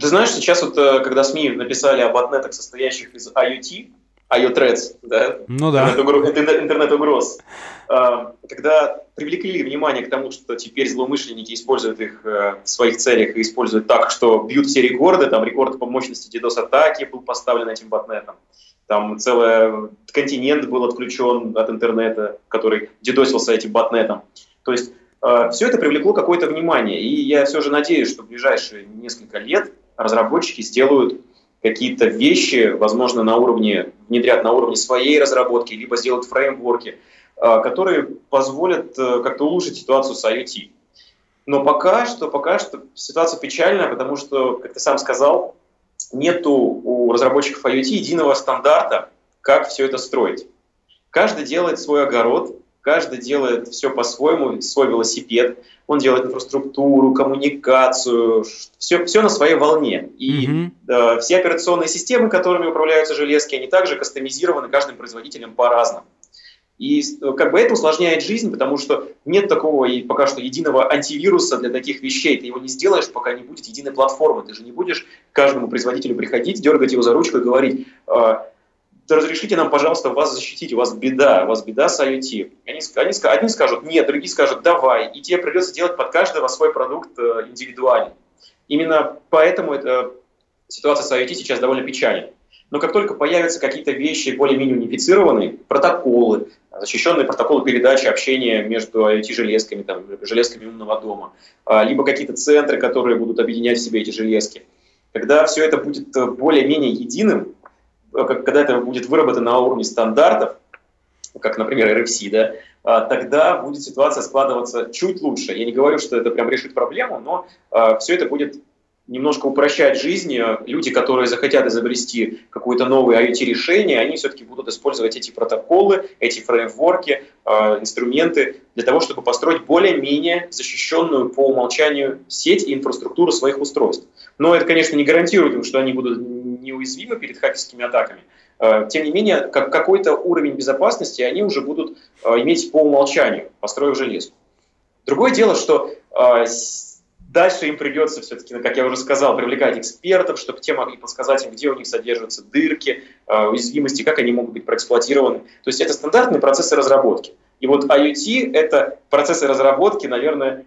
Ты знаешь, сейчас вот, э, когда СМИ написали об отнетах, состоящих из IoT, IoThreads, да? Ну да. Интернет-угроз. А, когда привлекли внимание к тому, что теперь злоумышленники используют их э, в своих целях и используют так, что бьют все рекорды, там рекорд по мощности DDoS-атаки был поставлен этим ботнетом. Там целый континент был отключен от интернета, который дедосился этим ботнетом. То есть э, все это привлекло какое-то внимание. И я все же надеюсь, что в ближайшие несколько лет разработчики сделают какие-то вещи, возможно, на уровне, внедрят на уровне своей разработки, либо сделают фреймворки, э, которые позволят э, как-то улучшить ситуацию с IoT. Но пока что, пока что ситуация печальная, потому что, как ты сам сказал, нету у разработчиков IoT единого стандарта, как все это строить. Каждый делает свой огород, каждый делает все по-своему, свой велосипед, он делает инфраструктуру, коммуникацию, все, все на своей волне. И mm-hmm. да, все операционные системы, которыми управляются железки, они также кастомизированы каждым производителем по-разному. И э, как бы это усложняет жизнь, потому что нет такого и пока что единого антивируса для таких вещей. Ты его не сделаешь, пока не будет единой платформы. Ты же не будешь каждому производителю приходить, дергать его за ручку и говорить, «А, разрешите нам, пожалуйста, вас защитить, у вас беда, у вас беда с IoT. Они, они, одни скажут нет, другие скажут давай, и тебе придется делать под каждого свой продукт э, индивидуально. Именно поэтому эта ситуация с IoT сейчас довольно печальна. Но как только появятся какие-то вещи более-менее унифицированные, протоколы, защищенные протоколы передачи общения между IoT-железками, там, железками умного дома, а, либо какие-то центры, которые будут объединять в себе эти железки. Когда все это будет э, более-менее единым, э, когда это будет выработано на уровне стандартов, как, например, RFC, да, а, тогда будет ситуация складываться чуть лучше. Я не говорю, что это прям решит проблему, но а, все это будет немножко упрощать жизнь. Люди, которые захотят изобрести какое-то новое IoT-решение, они все-таки будут использовать эти протоколы, эти фреймворки, э, инструменты для того, чтобы построить более-менее защищенную по умолчанию сеть и инфраструктуру своих устройств. Но это, конечно, не гарантирует им, что они будут неуязвимы перед хакерскими атаками. Э, тем не менее, как какой-то уровень безопасности они уже будут э, иметь по умолчанию, построив железку. Другое дело, что Дальше им придется все-таки, как я уже сказал, привлекать экспертов, чтобы те могли подсказать им, где у них содержатся дырки, э, уязвимости, как они могут быть проэксплуатированы. То есть это стандартные процессы разработки. И вот IoT — это процессы разработки, наверное,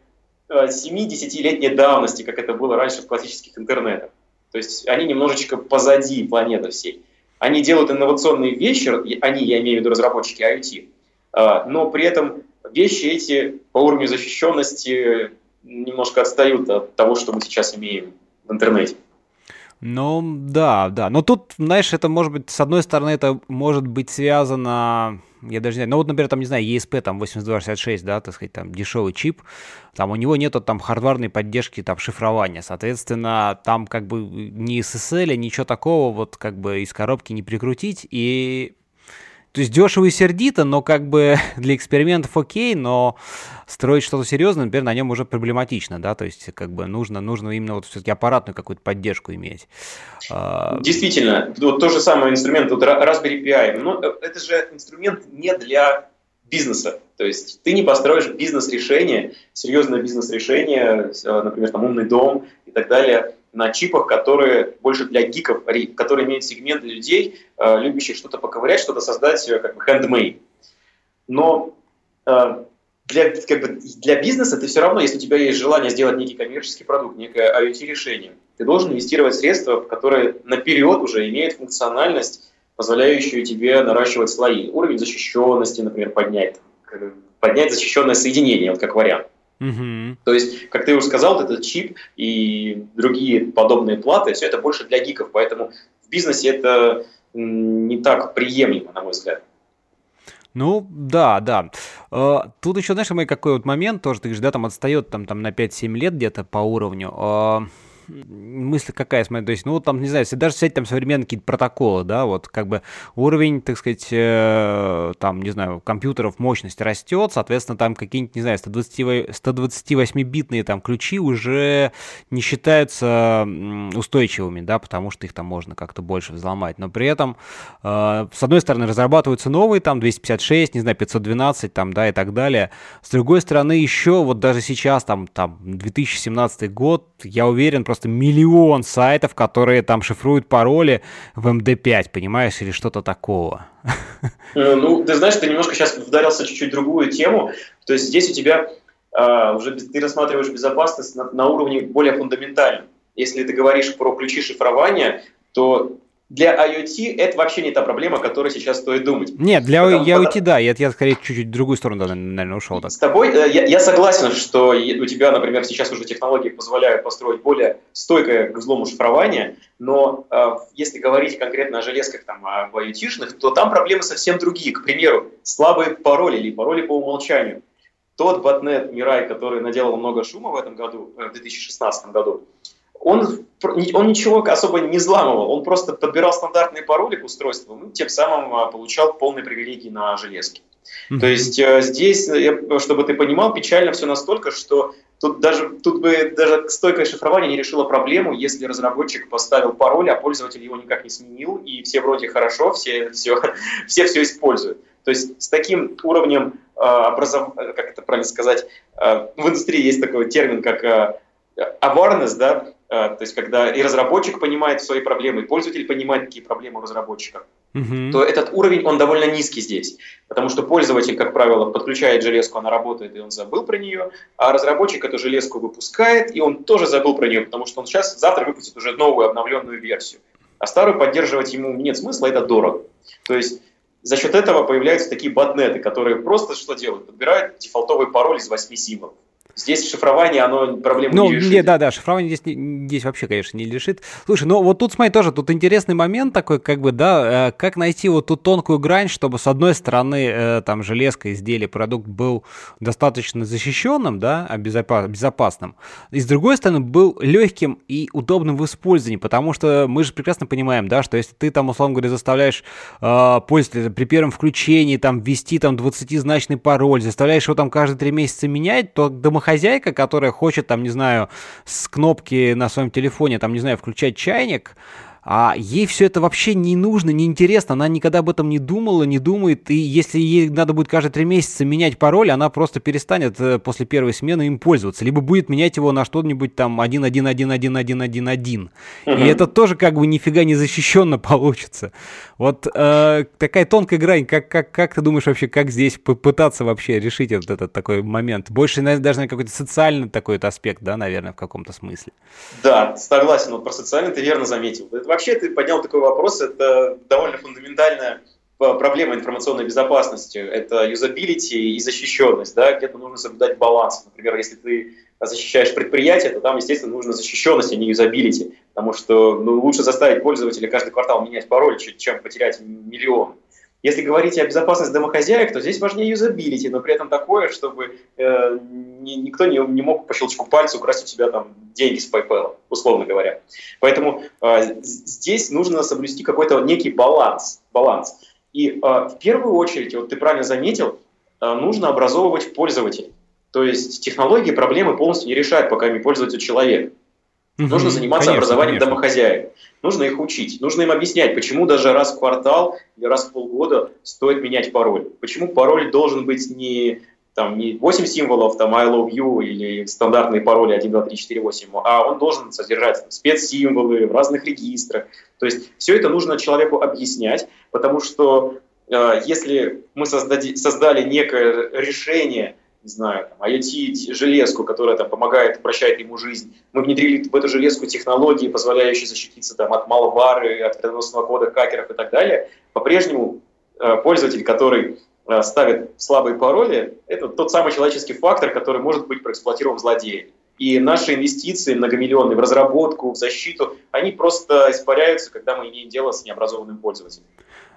7-10-летней э, давности, как это было раньше в классических интернетах. То есть они немножечко позади планеты всей. Они делают инновационные вещи, они, я имею в виду разработчики IoT, э, но при этом вещи эти по уровню защищенности немножко отстают от того, что мы сейчас имеем в интернете. Ну, да, да. Но тут, знаешь, это может быть, с одной стороны, это может быть связано, я даже не знаю, ну вот, например, там, не знаю, ESP, там, 8266, да, так сказать, там, дешевый чип, там, у него нету там хардварной поддержки, там, шифрования, соответственно, там, как бы, ни SSL, ничего такого, вот, как бы, из коробки не прикрутить, и то есть дешево и сердито, но как бы для экспериментов окей, но строить что-то серьезное, например, на нем уже проблематично, да, то есть как бы нужно, нужно именно вот все-таки аппаратную какую-то поддержку иметь. А, Действительно, вот то же самое инструмент, вот Raspberry Pi, но э, это же инструмент не для бизнеса. То есть ты не построишь бизнес-решение, серьезное бизнес-решение, э, например, там умный дом и так далее, на чипах, которые больше для гиков, которые имеют сегмент людей, э, любящих что-то поковырять, что-то создать э, как бы handmade. Но э, для, как бы, для бизнеса ты все равно, если у тебя есть желание сделать некий коммерческий продукт, некое IoT-решение, ты должен инвестировать средства, которые наперед уже имеют функциональность, позволяющую тебе наращивать слои. Уровень защищенности, например, поднять, поднять защищенное соединение, вот как вариант. Угу. То есть, как ты уже сказал, этот чип и другие подобные платы, все это больше для гиков, поэтому в бизнесе это не так приемлемо, на мой взгляд. Ну, да, да. Э, тут еще, знаешь, мой какой вот момент, тоже, ты говоришь, да, там отстает там, там на 5-7 лет где-то по уровню. Мысль какая, смотри, то есть, ну, там, не знаю, если даже взять там современные какие-то протоколы, да, вот как бы уровень, так сказать, э, там, не знаю, компьютеров мощность растет, соответственно, там какие-нибудь, не знаю, 128-битные там ключи уже не считаются устойчивыми, да, потому что их там можно как-то больше взломать, но при этом, э, с одной стороны, разрабатываются новые, там, 256, не знаю, 512, там, да, и так далее, с другой стороны, еще вот даже сейчас, там, там, 2017 год, я уверен, просто миллион сайтов, которые там шифруют пароли в MD5, понимаешь, или что-то такого. Э, ну, ты знаешь, ты немножко сейчас вдарился чуть-чуть другую тему. То есть здесь у тебя а, уже ты рассматриваешь безопасность на, на уровне более фундаментальном. Если ты говоришь про ключи шифрования, то для IoT это вообще не та проблема, о которой сейчас стоит думать. Нет, для Потому, IoT потому... да, я, я скорее чуть-чуть в другую сторону, наверное, ушел. Так. С тобой э, я, я согласен, что у тебя, например, сейчас уже технологии позволяют построить более стойкое к взлому шифрование, но э, если говорить конкретно о железках, там, об IoT-шных, то там проблемы совсем другие. К примеру, слабые пароли или пароли по умолчанию. Тот ботнет Мирай, который наделал много шума в этом году, э, в 2016 году, он, он ничего особо не взламывал, он просто подбирал стандартные пароли к устройству, ну, тем самым а, получал полные привилегии на железке. Mm-hmm. То есть э, здесь, чтобы ты понимал, печально все настолько, что тут даже тут бы даже стойкое шифрование не решило проблему, если разработчик поставил пароль, а пользователь его никак не сменил, и все вроде хорошо, все все, все, все используют. То есть с таким уровнем э, образов... как это правильно сказать, э, в индустрии есть такой термин, как э, awareness, да, Э, то есть когда и разработчик понимает свои проблемы, и пользователь понимает, какие проблемы у разработчика, uh-huh. то этот уровень, он довольно низкий здесь. Потому что пользователь, как правило, подключает железку, она работает, и он забыл про нее, а разработчик эту железку выпускает, и он тоже забыл про нее, потому что он сейчас, завтра выпустит уже новую обновленную версию. А старую поддерживать ему нет смысла, это дорого. То есть за счет этого появляются такие ботнеты, которые просто что делают? Подбирают дефолтовый пароль из 8 символов. Здесь шифрование, оно проблему ну, не решит. Не, да, да, шифрование здесь, здесь вообще, конечно, не решит. Слушай, ну вот тут, смотри, тоже тут интересный момент такой, как бы, да, э, как найти вот ту тонкую грань, чтобы с одной стороны э, там железка, изделие, продукт был достаточно защищенным, да, а безопасным, и с другой стороны был легким и удобным в использовании, потому что мы же прекрасно понимаем, да, что если ты там, условно говоря, заставляешь э, пользователя при первом включении там ввести там 20-значный пароль, заставляешь его там каждые три месяца менять, то домохозяйство домохозяйка, которая хочет, там, не знаю, с кнопки на своем телефоне, там, не знаю, включать чайник, а ей все это вообще не нужно, не интересно, она никогда об этом не думала, не думает, и если ей надо будет каждые три месяца менять пароль, она просто перестанет э, после первой смены им пользоваться, либо будет менять его на что-нибудь там 1.1.1.1.1.1.1. Угу. И это тоже как бы нифига не защищенно получится. Вот э, такая тонкая грань, как, как, как ты думаешь вообще, как здесь попытаться вообще решить вот этот такой момент? Больше даже на какой-то социальный такой вот аспект, да, наверное, в каком-то смысле. Да, согласен, вот про социальный ты верно заметил. Это вообще ты поднял такой вопрос, это довольно фундаментальная проблема информационной безопасности. Это юзабилити и защищенность. Да? Где-то нужно соблюдать баланс. Например, если ты защищаешь предприятие, то там, естественно, нужна защищенность, а не юзабилити. Потому что ну, лучше заставить пользователя каждый квартал менять пароль, чем потерять миллион. Если говорить о безопасности домохозяек, то здесь важнее юзабилити, но при этом такое, чтобы э, никто не, не мог по щелчку пальца украсть у тебя там деньги с PayPal, условно говоря. Поэтому э, здесь нужно соблюсти какой-то некий баланс. баланс. И э, в первую очередь, вот ты правильно заметил, э, нужно образовывать пользователей. То есть технологии проблемы полностью не решают, пока ими пользуется человек. Угу, Нужно заниматься конечно, образованием конечно. домохозяек. Нужно их учить. Нужно им объяснять, почему даже раз в квартал или раз в полгода стоит менять пароль. Почему пароль должен быть не, там, не 8 символов, там, I love you или стандартные пароли 1, 2, 3, 4, 8, а он должен содержать там, спецсимволы в разных регистрах. То есть все это нужно человеку объяснять, потому что э, если мы создали, создали некое решение, не знаю, там, IoT-железку, которая там, помогает, упрощает ему жизнь. Мы внедрили в эту железку технологии, позволяющие защититься там, от малвары, от вредоносного кода, хакеров и так далее. По-прежнему э, пользователь, который э, ставит слабые пароли, это тот самый человеческий фактор, который может быть проэксплуатирован злодеем. И наши инвестиции многомиллионные в разработку, в защиту, они просто испаряются, когда мы имеем дело с необразованным пользователем.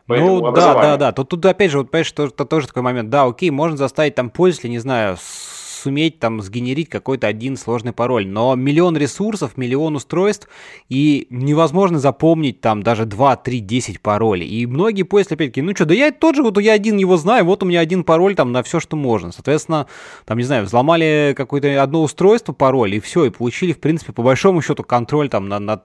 Ну да, да, да. Тут, тут опять же, вот понимаешь, что это тоже такой момент. Да, окей, можно заставить там пользователя, не знаю, суметь там сгенерить какой-то один сложный пароль. Но миллион ресурсов, миллион устройств, и невозможно запомнить там даже 2, 3, 10 паролей. И многие пользователи опять-таки, ну что, да я тот же, вот я один его знаю, вот у меня один пароль там на все, что можно. Соответственно, там, не знаю, взломали какое-то одно устройство, пароль, и все, и получили, в принципе, по большому счету контроль там над, над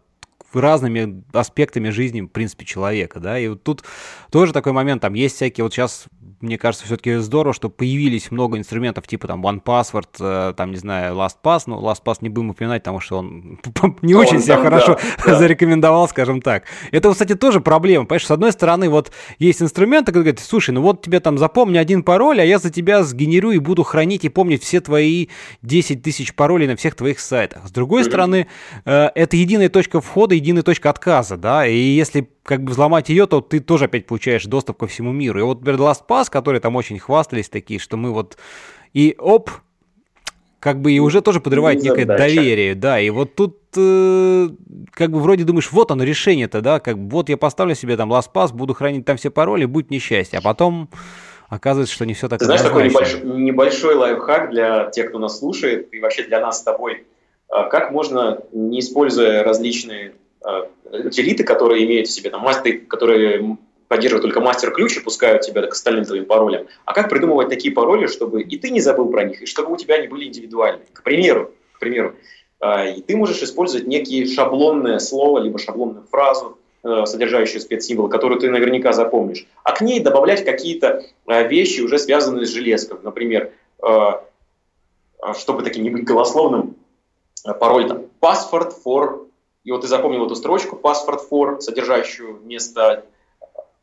разными аспектами жизни, в принципе, человека, да, и вот тут тоже такой момент, там есть всякие, вот сейчас мне кажется, все-таки здорово, что появились много инструментов типа там OnePassword, э, там, не знаю, LastPass, ну, LastPass не будем упоминать, потому что он не очень себя хорошо зарекомендовал, скажем так. Это, кстати, тоже проблема, понимаешь, с одной стороны, вот есть инструменты, которые говорят, слушай, ну вот тебе там запомни один пароль, а я за тебя сгенерю и буду хранить и помнить все твои 10 тысяч паролей на всех твоих сайтах. С другой стороны, э, это единая точка входа, единая точка отказа, да, и если как бы взломать ее, то ты тоже опять получаешь доступ ко всему миру. И вот, например, LastPass, которые там очень хвастались такие, что мы вот и оп, как бы и уже тоже подрывает ну, некое доверие, да, и вот тут э, как бы вроде думаешь, вот оно решение-то, да, как бы вот я поставлю себе там LastPass, буду хранить там все пароли, будет несчастье, а потом оказывается, что не все так Ты знаешь, такой небольшой, небольшой лайфхак для тех, кто нас слушает, и вообще для нас с тобой, а как можно, не используя различные утилиты, которые имеют в себе там масты, которые поддерживают только мастер-ключ и пускают тебя к остальным твоим паролям. А как придумывать такие пароли, чтобы и ты не забыл про них, и чтобы у тебя они были индивидуальны? К примеру, к примеру, э, и ты можешь использовать некие шаблонное слово, либо шаблонную фразу, э, содержащую спецсимвол, которую ты наверняка запомнишь, а к ней добавлять какие-то вещи, уже связанные с железкой. Например, чтобы таким не быть голословным, пароль там password for и вот ты запомнил эту строчку паспорт for, содержащую вместо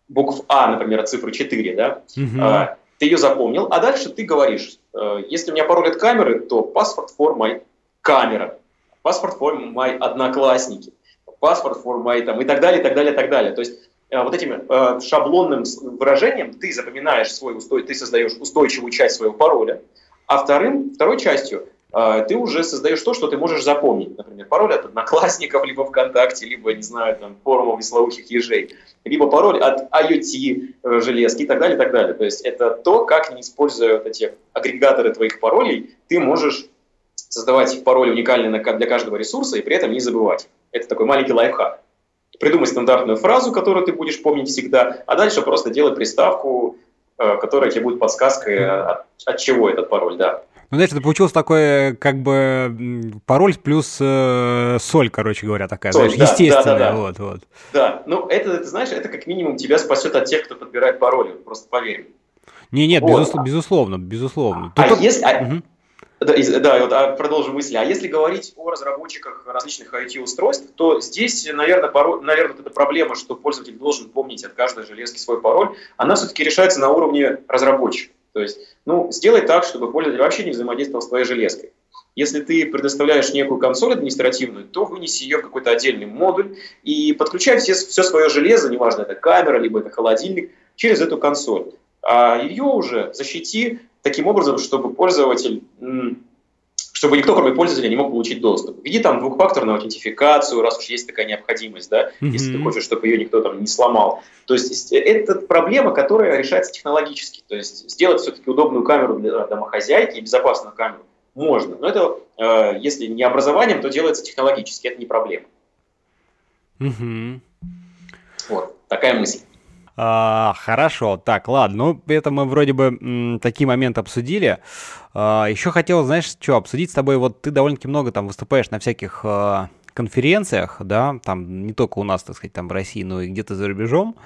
букв А, например, цифры 4, да? Угу. Ты ее запомнил, а дальше ты говоришь, э, если у меня пароль от камеры, то паспорт for my камера, паспорт for my одноклассники, паспорт for my там и так далее, и так далее, и так далее. То есть э, вот этим э, шаблонным выражением ты запоминаешь свой устой, ты создаешь устойчивую часть своего пароля, а вторым, второй частью а, ты уже создаешь то, что ты можешь запомнить. Например, пароль от одноклассников, либо ВКонтакте, либо, не знаю, там, форумов веслоухих ежей, либо пароль от IoT э, железки и так далее, и так далее. То есть это то, как, не используя вот эти агрегаторы твоих паролей, ты можешь создавать пароль уникальный для каждого ресурса и при этом не забывать. Это такой маленький лайфхак. Придумай стандартную фразу, которую ты будешь помнить всегда, а дальше просто делай приставку, э, которая тебе будет подсказкой, от, от чего этот пароль, да. Ну, знаешь, это получилось такое, как бы, пароль плюс э, соль, короче говоря, такая, соль, знаешь, да, естественная, да, да, да. вот, вот. Да, ну, это, ты знаешь, это как минимум тебя спасет от тех, кто подбирает пароли, просто поверь. Не, нет, вот. безусловно, безусловно, безусловно. А Тут... если... Угу. Да, да, вот а, продолжим мысли. А если говорить о разработчиках различных IoT-устройств, то здесь, наверное, пароль, наверное, вот эта проблема, что пользователь должен помнить от каждой железки свой пароль, она все-таки решается на уровне разработчика. То есть, ну, сделай так, чтобы пользователь вообще не взаимодействовал с твоей железкой. Если ты предоставляешь некую консоль административную, то вынеси ее в какой-то отдельный модуль и подключай все, все свое железо, неважно, это камера, либо это холодильник, через эту консоль. А ее уже защити таким образом, чтобы пользователь чтобы никто, кроме пользователя, не мог получить доступ. Введи там двухфакторную аутентификацию, раз уж есть такая необходимость, да, mm-hmm. если ты хочешь, чтобы ее никто там не сломал. То есть это проблема, которая решается технологически. То есть сделать все-таки удобную камеру для домохозяйки и безопасную камеру можно. Но это, э, если не образованием, то делается технологически, это не проблема. Mm-hmm. Вот, такая мысль. А, хорошо, так, ладно, ну это мы вроде бы м, такие моменты обсудили. А, еще хотел, знаешь, что обсудить с тобой, вот ты довольно-таки много там выступаешь на всяких а, конференциях, да, там не только у нас, так сказать, там в России, но и где-то за рубежом,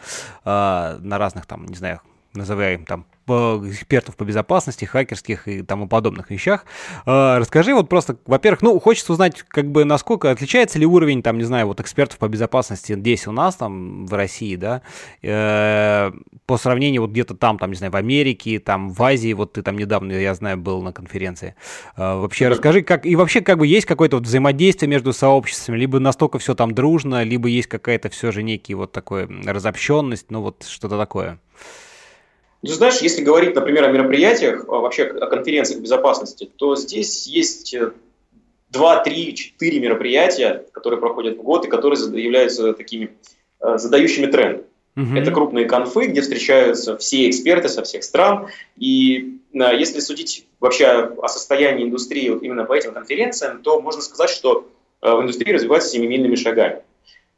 а, на разных там, не знаю, называем там экспертов по безопасности, хакерских и тому подобных вещах. А, расскажи вот просто, во-первых, ну, хочется узнать, как бы, насколько отличается ли уровень, там, не знаю, вот экспертов по безопасности здесь у нас, там, в России, да, э, по сравнению вот где-то там, там, не знаю, в Америке, там, в Азии, вот ты там недавно, я знаю, был на конференции. Э, вообще расскажи, как, и вообще, как бы, есть какое-то вот взаимодействие между сообществами, либо настолько все там дружно, либо есть какая-то все же некий вот такой разобщенность, ну, вот что-то такое. Ну, знаешь, если говорить, например, о мероприятиях, вообще о конференциях безопасности, то здесь есть 2, 3, 4 мероприятия, которые проходят в год и которые являются такими э, задающими тренд. Угу. Это крупные конфы, где встречаются все эксперты со всех стран. И э, если судить вообще о состоянии индустрии вот именно по этим конференциям, то можно сказать, что э, в индустрии развивается семимильными шагами.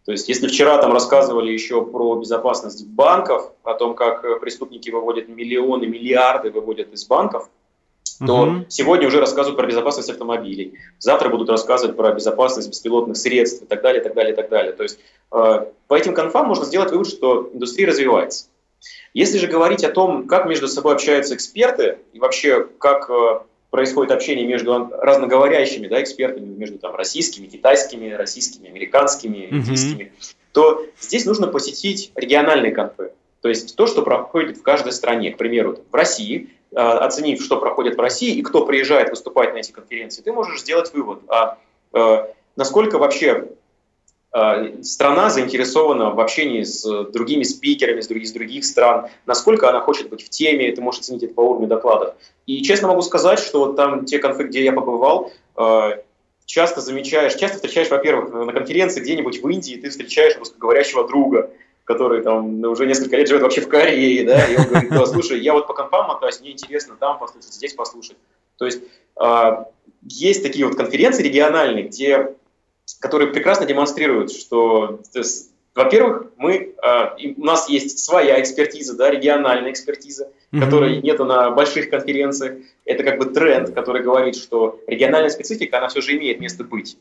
То есть, если вчера там рассказывали еще про безопасность банков, о том, как э, преступники выводят миллионы, миллиарды выводят из банков, то угу. сегодня уже рассказывают про безопасность автомобилей. Завтра будут рассказывать про безопасность беспилотных средств и так далее, и так далее, и так далее. То есть э, по этим конфам можно сделать вывод, что индустрия развивается. Если же говорить о том, как между собой общаются эксперты и вообще как э, происходит общение между разноговорящими да, экспертами, между там, российскими, китайскими, российскими, американскими, индийскими, mm-hmm. то здесь нужно посетить региональные конфы. То есть то, что проходит в каждой стране. К примеру, в России, а, оценив, что проходит в России и кто приезжает выступать на эти конференции, ты можешь сделать вывод, а, а насколько вообще страна заинтересована в общении с другими спикерами, с других, с других стран, насколько она хочет быть в теме, ты можешь оценить это по уровню докладов. И честно могу сказать, что там те конфы, где я побывал, а, часто замечаешь, часто встречаешь, во-первых, на конференции где-нибудь в Индии, ты встречаешь русскоговорящего друга, который там уже несколько лет живет вообще в Корее, да, и он говорит, да, слушай, я вот по конфам мотаюсь, мне интересно там послушать, здесь послушать. То есть э, есть такие вот конференции региональные, где которые прекрасно демонстрируют, что, во-первых, мы, а, у нас есть своя экспертиза, да, региональная экспертиза, mm-hmm. которой нету на больших конференциях. Это как бы тренд, который говорит, что региональная специфика, она все же имеет место быть.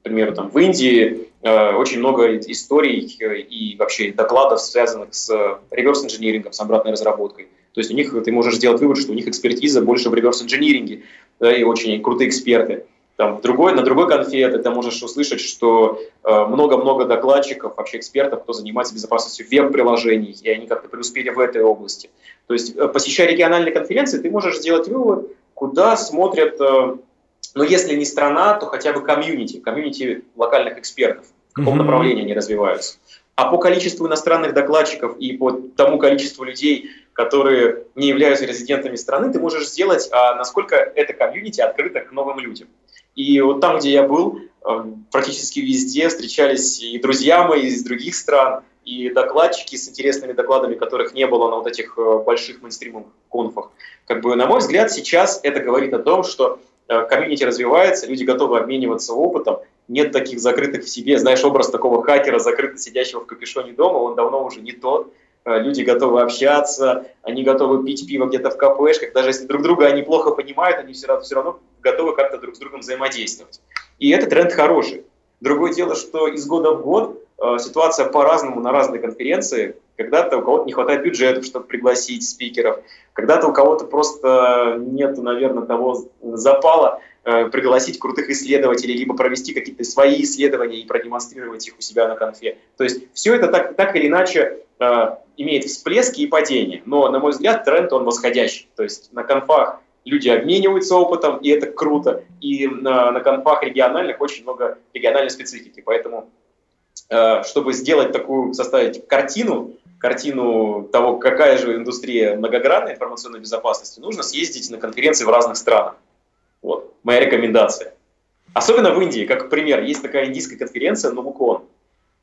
К примеру, там, в Индии э, очень много историй э, и вообще докладов, связанных с реверс-инжинирингом, с обратной разработкой. То есть у них, ты можешь сделать вывод, что у них экспертиза больше в реверс-инжиниринге, да, и очень крутые эксперты. Там, другой, на другой конфе ты можешь услышать, что э, много-много докладчиков, вообще экспертов, кто занимается безопасностью веб-приложений, и они как-то преуспели в этой области. То есть, э, посещая региональные конференции, ты можешь сделать вывод, куда смотрят, э, ну, если не страна, то хотя бы комьюнити, комьюнити локальных экспертов, в каком mm-hmm. направлении они развиваются. А по количеству иностранных докладчиков и по тому количеству людей, которые не являются резидентами страны, ты можешь сделать, а насколько это комьюнити открыто к новым людям. И вот там, где я был, э, практически везде встречались и друзья мои из других стран, и докладчики с интересными докладами, которых не было на вот этих э, больших мейнстримовых конфах. Как бы, на мой взгляд, сейчас это говорит о том, что э, комьюнити развивается, люди готовы обмениваться опытом, нет таких закрытых в себе, знаешь, образ такого хакера, закрыто сидящего в капюшоне дома, он давно уже не тот, люди готовы общаться, они готовы пить пиво где-то в кафешках, даже если друг друга они плохо понимают, они все равно, все равно готовы как-то друг с другом взаимодействовать. И этот тренд хороший. Другое дело, что из года в год э, ситуация по-разному на разные конференции. Когда-то у кого-то не хватает бюджета, чтобы пригласить спикеров, когда-то у кого-то просто нет, наверное, того запала э, пригласить крутых исследователей, либо провести какие-то свои исследования и продемонстрировать их у себя на конфе. То есть все это так, так или иначе Э, имеет всплески и падения. Но, на мой взгляд, тренд он восходящий. То есть на конфах люди обмениваются опытом, и это круто. И на, на конфах региональных очень много региональной специфики. Поэтому, э, чтобы сделать такую, составить картину, картину того, какая же индустрия многогранной информационной безопасности, нужно съездить на конференции в разных странах. Вот, моя рекомендация. Особенно в Индии, как пример, есть такая индийская конференция Новукон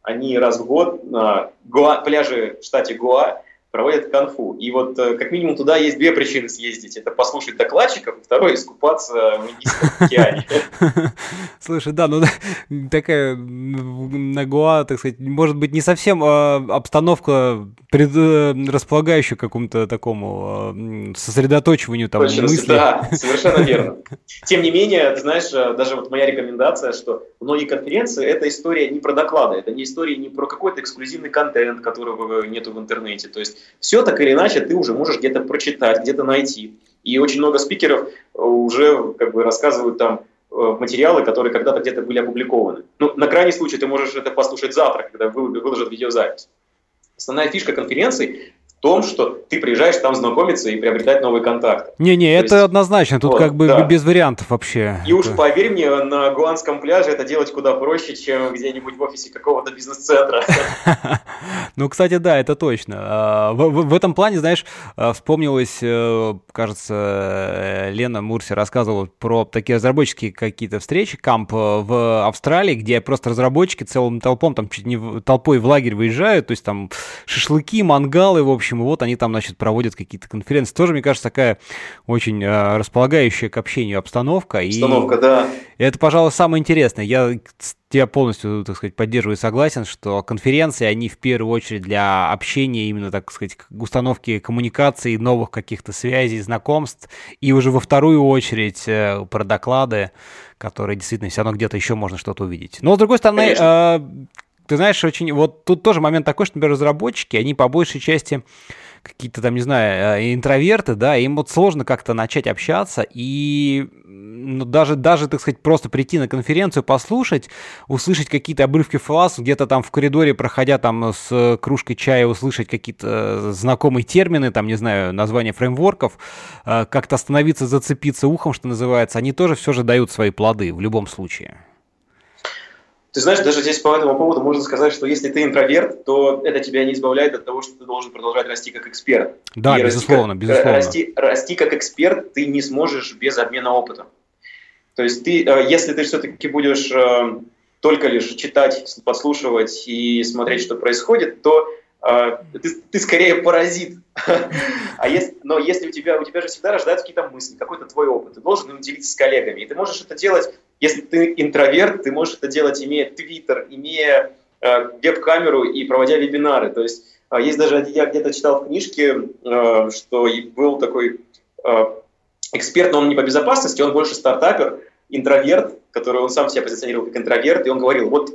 они раз в год на Гоа, пляже в штате Гоа проводят конфу. И вот э, как минимум туда есть две причины съездить. Это послушать докладчиков, второе – искупаться в Индийском океане. Слушай, да, ну такая на Гуа, так сказать, может быть, не совсем а, обстановка э, располагающая к какому-то такому а, сосредоточиванию там мысли. Да, совершенно верно. Тем не менее, ты знаешь, э, даже вот моя рекомендация, что многие конференции – это история не про доклады, это не история не про какой-то эксклюзивный контент, которого нету в интернете. То есть все так или иначе ты уже можешь где-то прочитать, где-то найти. И очень много спикеров э, уже как бы рассказывают там э, материалы, которые когда-то где-то были опубликованы. Ну, на крайний случай ты можешь это послушать завтра, когда выложат видеозапись. Основная фишка конференций том, что ты приезжаешь там знакомиться и приобретать новые контакты. Не-не, это есть, однозначно, тут вот, как бы да. без вариантов вообще. И уж поверь мне, на Гуанском пляже это делать куда проще, чем где-нибудь в офисе какого-то бизнес-центра. Ну, кстати, да, это точно. А, в этом плане, знаешь, а, вспомнилось, э, кажется, э, Лена Мурси рассказывала про такие разработческие какие-то встречи, камп э, в Австралии, где просто разработчики целым толпом, там чуть не толпой в лагерь выезжают, то есть там шашлыки, мангалы, в общем, общем, вот они там, значит, проводят какие-то конференции. Тоже, мне кажется, такая очень э, располагающая к общению обстановка. Обстановка, и да. Это, пожалуй, самое интересное. Я тебя полностью, так сказать, поддерживаю и согласен, что конференции, они в первую очередь для общения, именно, так сказать, установки коммуникаций, новых каких-то связей, знакомств, и уже во вторую очередь э, про доклады, которые действительно все равно где-то еще можно что-то увидеть. Но, с другой стороны, э, ты знаешь, очень... Вот тут тоже момент такой, что, например, разработчики, они по большей части какие-то там, не знаю, э, интроверты, да, им вот сложно как-то начать общаться, и ну, даже, даже, так сказать, просто прийти на конференцию, послушать, услышать какие-то обрывки фраз, где-то там в коридоре, проходя там с кружкой чая, услышать какие-то знакомые термины, там, не знаю, названия фреймворков, э, как-то остановиться, зацепиться ухом, что называется, они тоже все же дают свои плоды в любом случае. Ты знаешь, даже здесь по этому поводу можно сказать, что если ты интроверт, то это тебя не избавляет от того, что ты должен продолжать расти как эксперт. Да, и безусловно, расти, безусловно. Расти, расти как эксперт ты не сможешь без обмена опытом. То есть ты, э, если ты все-таки будешь э, только лишь читать, подслушивать и смотреть, что происходит, то э, ты, ты скорее паразит. а если, но если у тебя, у тебя же всегда рождаются какие-то мысли, какой-то твой опыт, ты должен им делиться с коллегами. И ты можешь это делать если ты интроверт, ты можешь это делать, имея твиттер, имея э, веб-камеру и проводя вебинары. То есть э, есть даже, я где-то читал в книжке, э, что был такой эксперт, но он не по безопасности, он больше стартапер, интроверт, который он сам себя позиционировал как интроверт, и он говорил, вот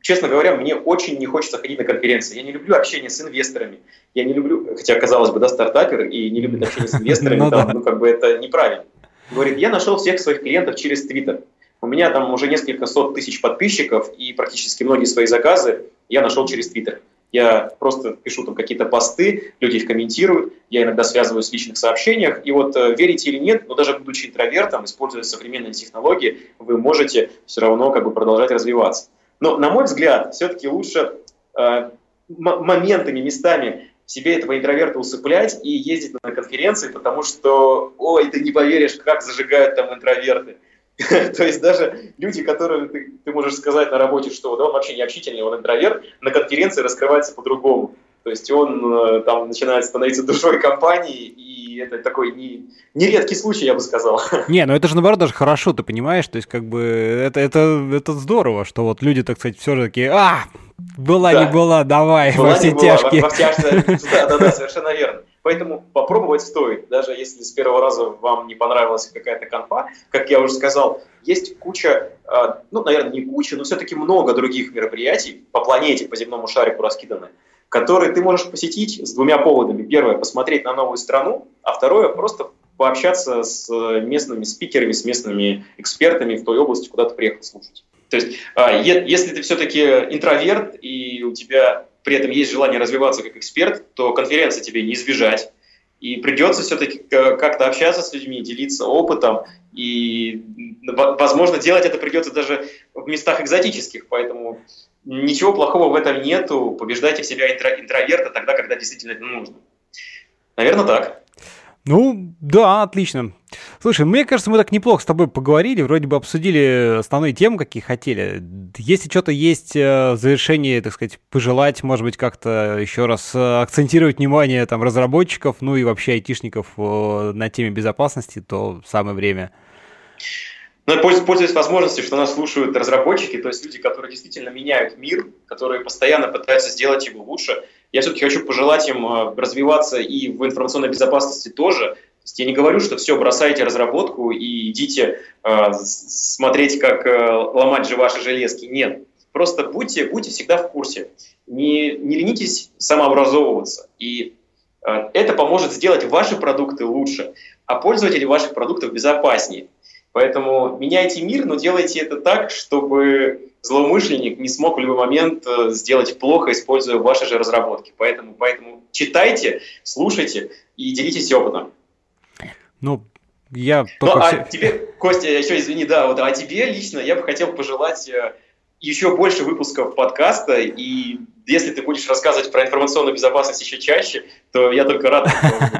честно говоря, мне очень не хочется ходить на конференции. Я не люблю общение с инвесторами. Я не люблю, хотя, казалось бы, да, стартапер и не любит общение с инвесторами, ну, ну, как бы это неправильно. Говорит, я нашел всех своих клиентов через Твиттер. У меня там уже несколько сот тысяч подписчиков, и практически многие свои заказы я нашел через Твиттер. Я просто пишу там какие-то посты, люди их комментируют, я иногда связываюсь в личных сообщениях. И вот э, верите или нет, но даже будучи интровертом, используя современные технологии, вы можете все равно как бы продолжать развиваться. Но, на мой взгляд, все-таки лучше э, моментами, местами себе этого интроверта усыплять и ездить на конференции, потому что, ой, ты не поверишь, как зажигают там интроверты. То есть даже люди, которые ты, ты можешь сказать на работе, что да, он вообще не общительный, он интроверт, на конференции раскрывается по-другому. То есть он э, там начинает становиться душой компании, и это такой не, нередкий случай, я бы сказал. Не, ну это же наоборот даже хорошо, ты понимаешь, то есть как бы это, это, это здорово, что вот люди, так сказать, все же такие, а, была да. не была, давай, была, во все тяжкие. Во, во тяжкие. Да, да, да, совершенно верно. Поэтому попробовать стоит, даже если с первого раза вам не понравилась какая-то конфа. Как я уже сказал, есть куча, а, ну, наверное, не куча, но все-таки много других мероприятий по планете, по земному шарику раскиданы, которые ты можешь посетить с двумя поводами. Первое – посмотреть на новую страну, а второе – просто пообщаться с местными спикерами, с местными экспертами в той области, куда ты приехал слушать. То есть, а, если ты все-таки интроверт и у тебя при этом есть желание развиваться как эксперт, то конференции тебе не избежать. И придется все-таки как-то общаться с людьми, делиться опытом. И, возможно, делать это придется даже в местах экзотических. Поэтому ничего плохого в этом нету. Побеждайте в себя интро интроверта тогда, когда действительно это нужно. Наверное, так. Ну, да, отлично. Слушай, мне кажется, мы так неплохо с тобой поговорили, вроде бы обсудили основные темы, какие хотели. Если что-то есть э, в завершении, так сказать, пожелать, может быть, как-то еще раз э, акцентировать внимание там разработчиков, ну и вообще айтишников э, на теме безопасности, то самое время. Ну, пользуясь возможностью, что нас слушают разработчики, то есть люди, которые действительно меняют мир, которые постоянно пытаются сделать его лучше, я все-таки хочу пожелать им развиваться и в информационной безопасности тоже. Есть я не говорю, что все, бросайте разработку и идите э, смотреть, как э, ломать же ваши железки. Нет. Просто будьте, будьте всегда в курсе. Не, не ленитесь самообразовываться. И э, это поможет сделать ваши продукты лучше, а пользователи ваших продуктов безопаснее. Поэтому меняйте мир, но делайте это так, чтобы злоумышленник не смог в любой момент э, сделать плохо, используя ваши же разработки. Поэтому, поэтому читайте, слушайте и делитесь опытом. Ну, я только... Ну, а тебе, Костя, еще извини, да, вот, а тебе лично я бы хотел пожелать э, еще больше выпусков подкаста и если ты будешь рассказывать про информационную безопасность еще чаще, то я только рад.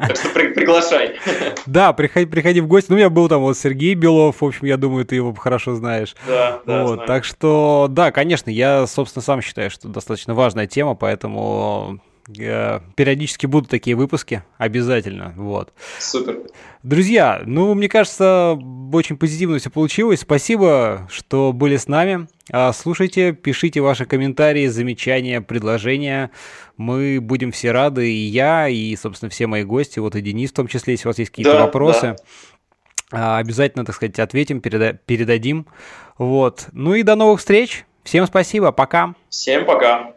Так что приглашай. Да, приходи, приходи в гости. Ну, у меня был там вот Сергей Белов, в общем, я думаю, ты его хорошо знаешь. Да, да, вот, Так что, да, конечно, я, собственно, сам считаю, что достаточно важная тема, поэтому периодически будут такие выпуски, обязательно, вот. Супер. Друзья, ну, мне кажется, очень позитивно все получилось. Спасибо, что были с нами. А, слушайте, пишите ваши комментарии, замечания, предложения. Мы будем все рады, и я, и, собственно, все мои гости, вот и Денис в том числе, если у вас есть какие-то да, вопросы. Да. Обязательно, так сказать, ответим, переда- передадим. Вот. Ну и до новых встреч. Всем спасибо, пока. Всем пока.